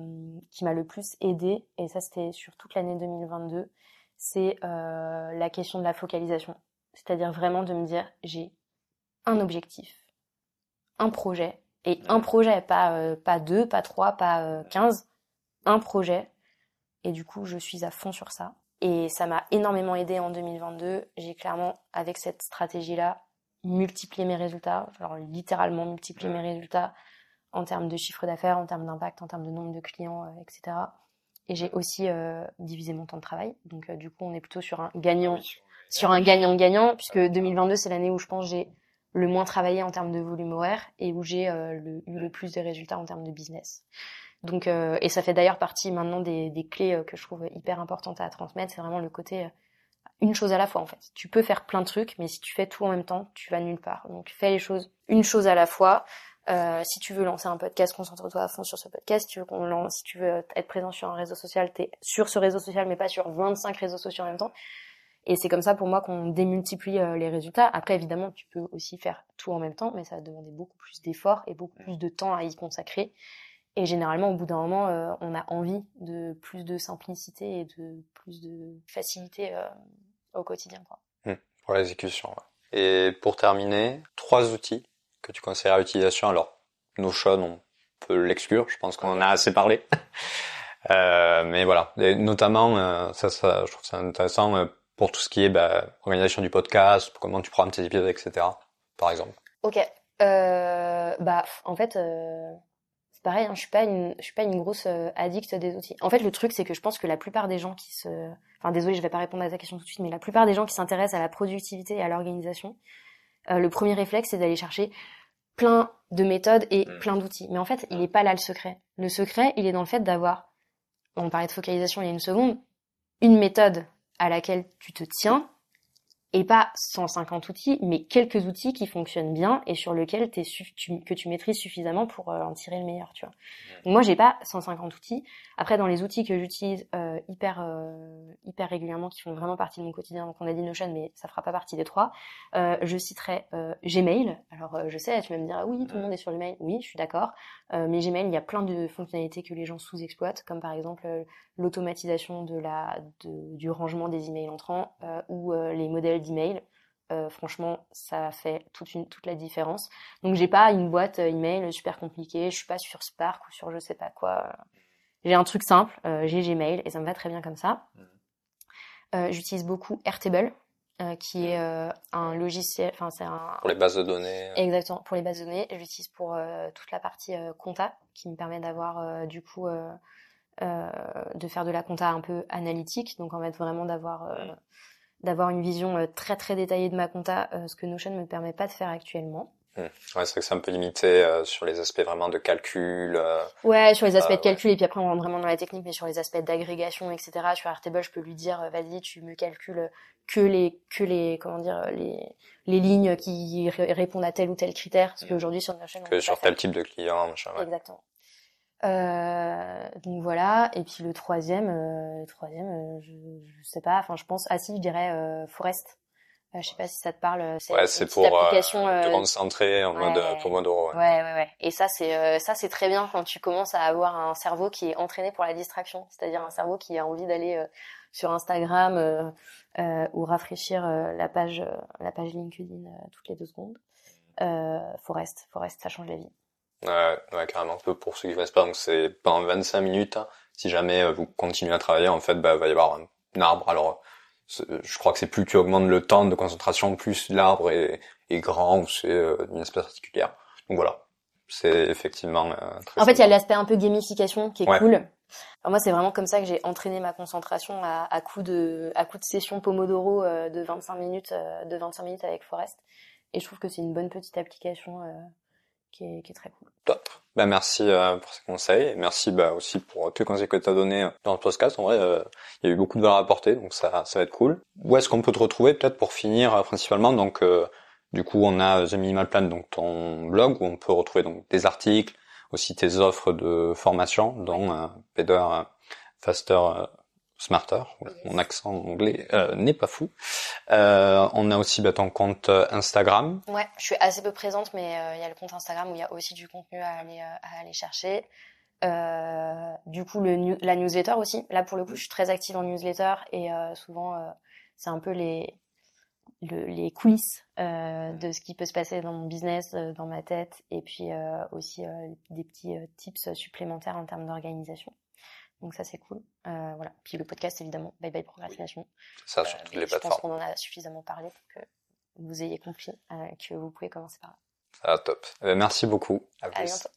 qui m'a le plus aidé, et ça c'était sur toute l'année 2022, c'est la question de la focalisation. C'est-à-dire vraiment de me dire, j'ai un objectif, un projet, et un projet, pas, euh, pas deux, pas trois, pas euh, quinze, un projet. Et du coup, je suis à fond sur ça. Et ça m'a énormément aidé en 2022. J'ai clairement, avec cette stratégie-là, multiplié mes résultats, alors littéralement multiplié mes résultats en termes de chiffre d'affaires, en termes d'impact, en termes de nombre de clients, euh, etc. Et j'ai aussi divisé mon temps de travail. Donc du coup, on est plutôt sur un gagnant sur un gagnant-gagnant, puisque 2022, c'est l'année où je pense j'ai le moins travaillé en termes de volume horaire et où j'ai euh, eu le plus de résultats en termes de business. Donc, euh, et ça fait d'ailleurs partie maintenant des, des clés euh, que je trouve hyper importantes à transmettre. C'est vraiment le côté une chose à la fois en fait. Tu peux faire plein de trucs, mais si tu fais tout en même temps, tu vas nulle part. Donc fais les choses une chose à la fois. Euh, si tu veux lancer un podcast, concentre-toi à fond sur ce podcast. Si tu veux, être présent sur un réseau social, t'es sur ce réseau social, mais pas sur 25 réseaux sociaux en même temps. Et c'est comme ça pour moi qu'on démultiplie euh, les résultats. Après, évidemment, tu peux aussi faire tout en même temps, mais ça va demander beaucoup plus d'efforts et beaucoup plus de temps à y consacrer. Et généralement, au bout d'un moment, euh, on a envie de plus de simplicité et de plus de facilité euh, au quotidien. Quoi. Mmh, pour l'exécution. Et pour terminer, trois outils que tu conseilles à l'utilisation. Alors, Notion, on peut l'exclure. Je pense qu'on en a assez parlé. mais voilà, et notamment, ça, ça, je trouve ça intéressant pour tout ce qui est bah, organisation du podcast, comment tu programmes tes épisodes, etc. Par exemple. Ok. Euh, bah en fait euh, c'est pareil, hein, je suis pas une je suis pas une grosse euh, addict des outils. En fait le truc c'est que je pense que la plupart des gens qui se enfin désolé je vais pas répondre à ta question tout de suite mais la plupart des gens qui s'intéressent à la productivité et à l'organisation euh, le premier réflexe c'est d'aller chercher plein de méthodes et mm. plein d'outils. Mais en fait, il est pas là le secret. Le secret, il est dans le fait d'avoir on parlait de focalisation il y a une seconde, une méthode à laquelle tu te tiens et pas 150 outils, mais quelques outils qui fonctionnent bien et sur lesquels tu, que tu maîtrises suffisamment pour euh, en tirer le meilleur, tu vois. Donc moi, j'ai pas 150 outils. Après, dans les outils que j'utilise euh, hyper euh, hyper régulièrement, qui font vraiment partie de mon quotidien, donc on a dit Notion, mais ça fera pas partie des trois. je citerai Gmail. Alors, je sais, tu vas me dire, ah oui, tout le monde est sur le mail. Oui, je suis d'accord. mais Gmail, il y a plein de fonctionnalités que les gens sous-exploitent, comme par exemple l'automatisation de la de, du rangement des emails entrants ou les modèles d'email. Euh, franchement, ça fait toute, une, toute la différence. Donc j'ai pas une boîte euh, email super compliquée, je suis pas sur Spark ou sur je sais pas quoi. J'ai un truc simple, euh, j'ai Gmail et ça me va très bien comme ça. Euh, J'utilise beaucoup Airtable, euh, qui est un logiciel, enfin c'est un... Pour les bases de données. Exactement, pour les bases de données. J'utilise pour toute la partie compta, qui me permet d'avoir du coup... de faire de la compta un peu analytique, donc en fait vraiment d'avoir d'avoir une vision euh, très très détaillée de ma compta, euh, ce que Notion ne me permet pas de faire actuellement. Hmm. Ouais, c'est vrai que c'est un peu limité euh, sur les aspects vraiment de calcul. Euh, ouais, sur les aspects de calcul, et puis après on rentre vraiment dans la technique, mais sur les aspects d'agrégation, etc. Sur Airtable, je peux lui dire, vas-y, tu me calcules que les, que les, comment dire, les, les lignes qui répondent à tel ou tel critère, parce hmm. qu'aujourd'hui sur Notion, que sur tel type de client, machin. Ouais. Exactement. Euh, donc voilà, et puis le troisième, euh, le troisième, je, je sais pas, enfin je pense, ah si, je dirais Forest. Euh, je sais pas si ça te parle. Euh, c'est ouais, c'est pour application, euh, te concentrer en mode Pomodoro. Ouais, ouais, ouais. Et ça, c'est ça, c'est très bien quand tu commences à avoir un cerveau qui est entraîné pour la distraction, c'est-à-dire un cerveau qui a envie d'aller sur Instagram ou rafraîchir la page la page LinkedIn toutes les deux secondes. Forest, Forest, ça change la vie. Ouais, ouais, carrément. Pour ceux qui fassent pas, donc c'est pendant 25 minutes. Hein. si jamais vous continuez à travailler, en fait, bah, va y avoir un arbre. Alors, je crois que c'est plus tu augmentes le temps de concentration, plus l'arbre est, est, grand ou c'est euh, une espèce particulière. Donc voilà, c'est effectivement euh, très. En fait, il y a l'aspect un peu gamification qui est cool. Alors moi, c'est vraiment comme ça que j'ai entraîné ma concentration à, à coup de à coup de session Pomodoro euh, de 25 minutes de 25 minutes avec Forest. Et je trouve que c'est une bonne petite application qui est, très cool. Top. Ben merci euh, pour ces conseils merci bah, aussi pour tous les conseils que tu as donnés euh, dans le podcast. En vrai, euh, il y a eu beaucoup de valeur à apporter, donc ça, ça va être cool. Où est-ce qu'on peut te retrouver peut-être pour finir principalement? Donc, du coup, on a The Minimal Plan, donc ton blog où on peut retrouver donc des articles, aussi tes offres de formation, dont Better Faster Smarter, mon accent anglais euh, n'est pas fou. Euh, on a aussi bah, ton compte euh, Instagram. Ouais, je suis assez peu présente, mais il y a le compte Instagram où il y a aussi du contenu à aller, à aller chercher. du coup, le, la newsletter aussi. Là, pour le coup, je suis très active en newsletter et souvent, c'est un peu les, les coulisses de ce qui peut se passer dans mon business, dans ma tête, et puis aussi des petits tips supplémentaires en termes d'organisation. Donc ça c'est cool. Euh, voilà. Puis le podcast évidemment, Bye Bye Procrastination. Ça sur toutes les plateformes. Je pense qu'on en a suffisamment parlé pour que vous ayez compris euh, que vous pouvez commencer par là. Ah top. Euh, merci beaucoup. À, à bientôt.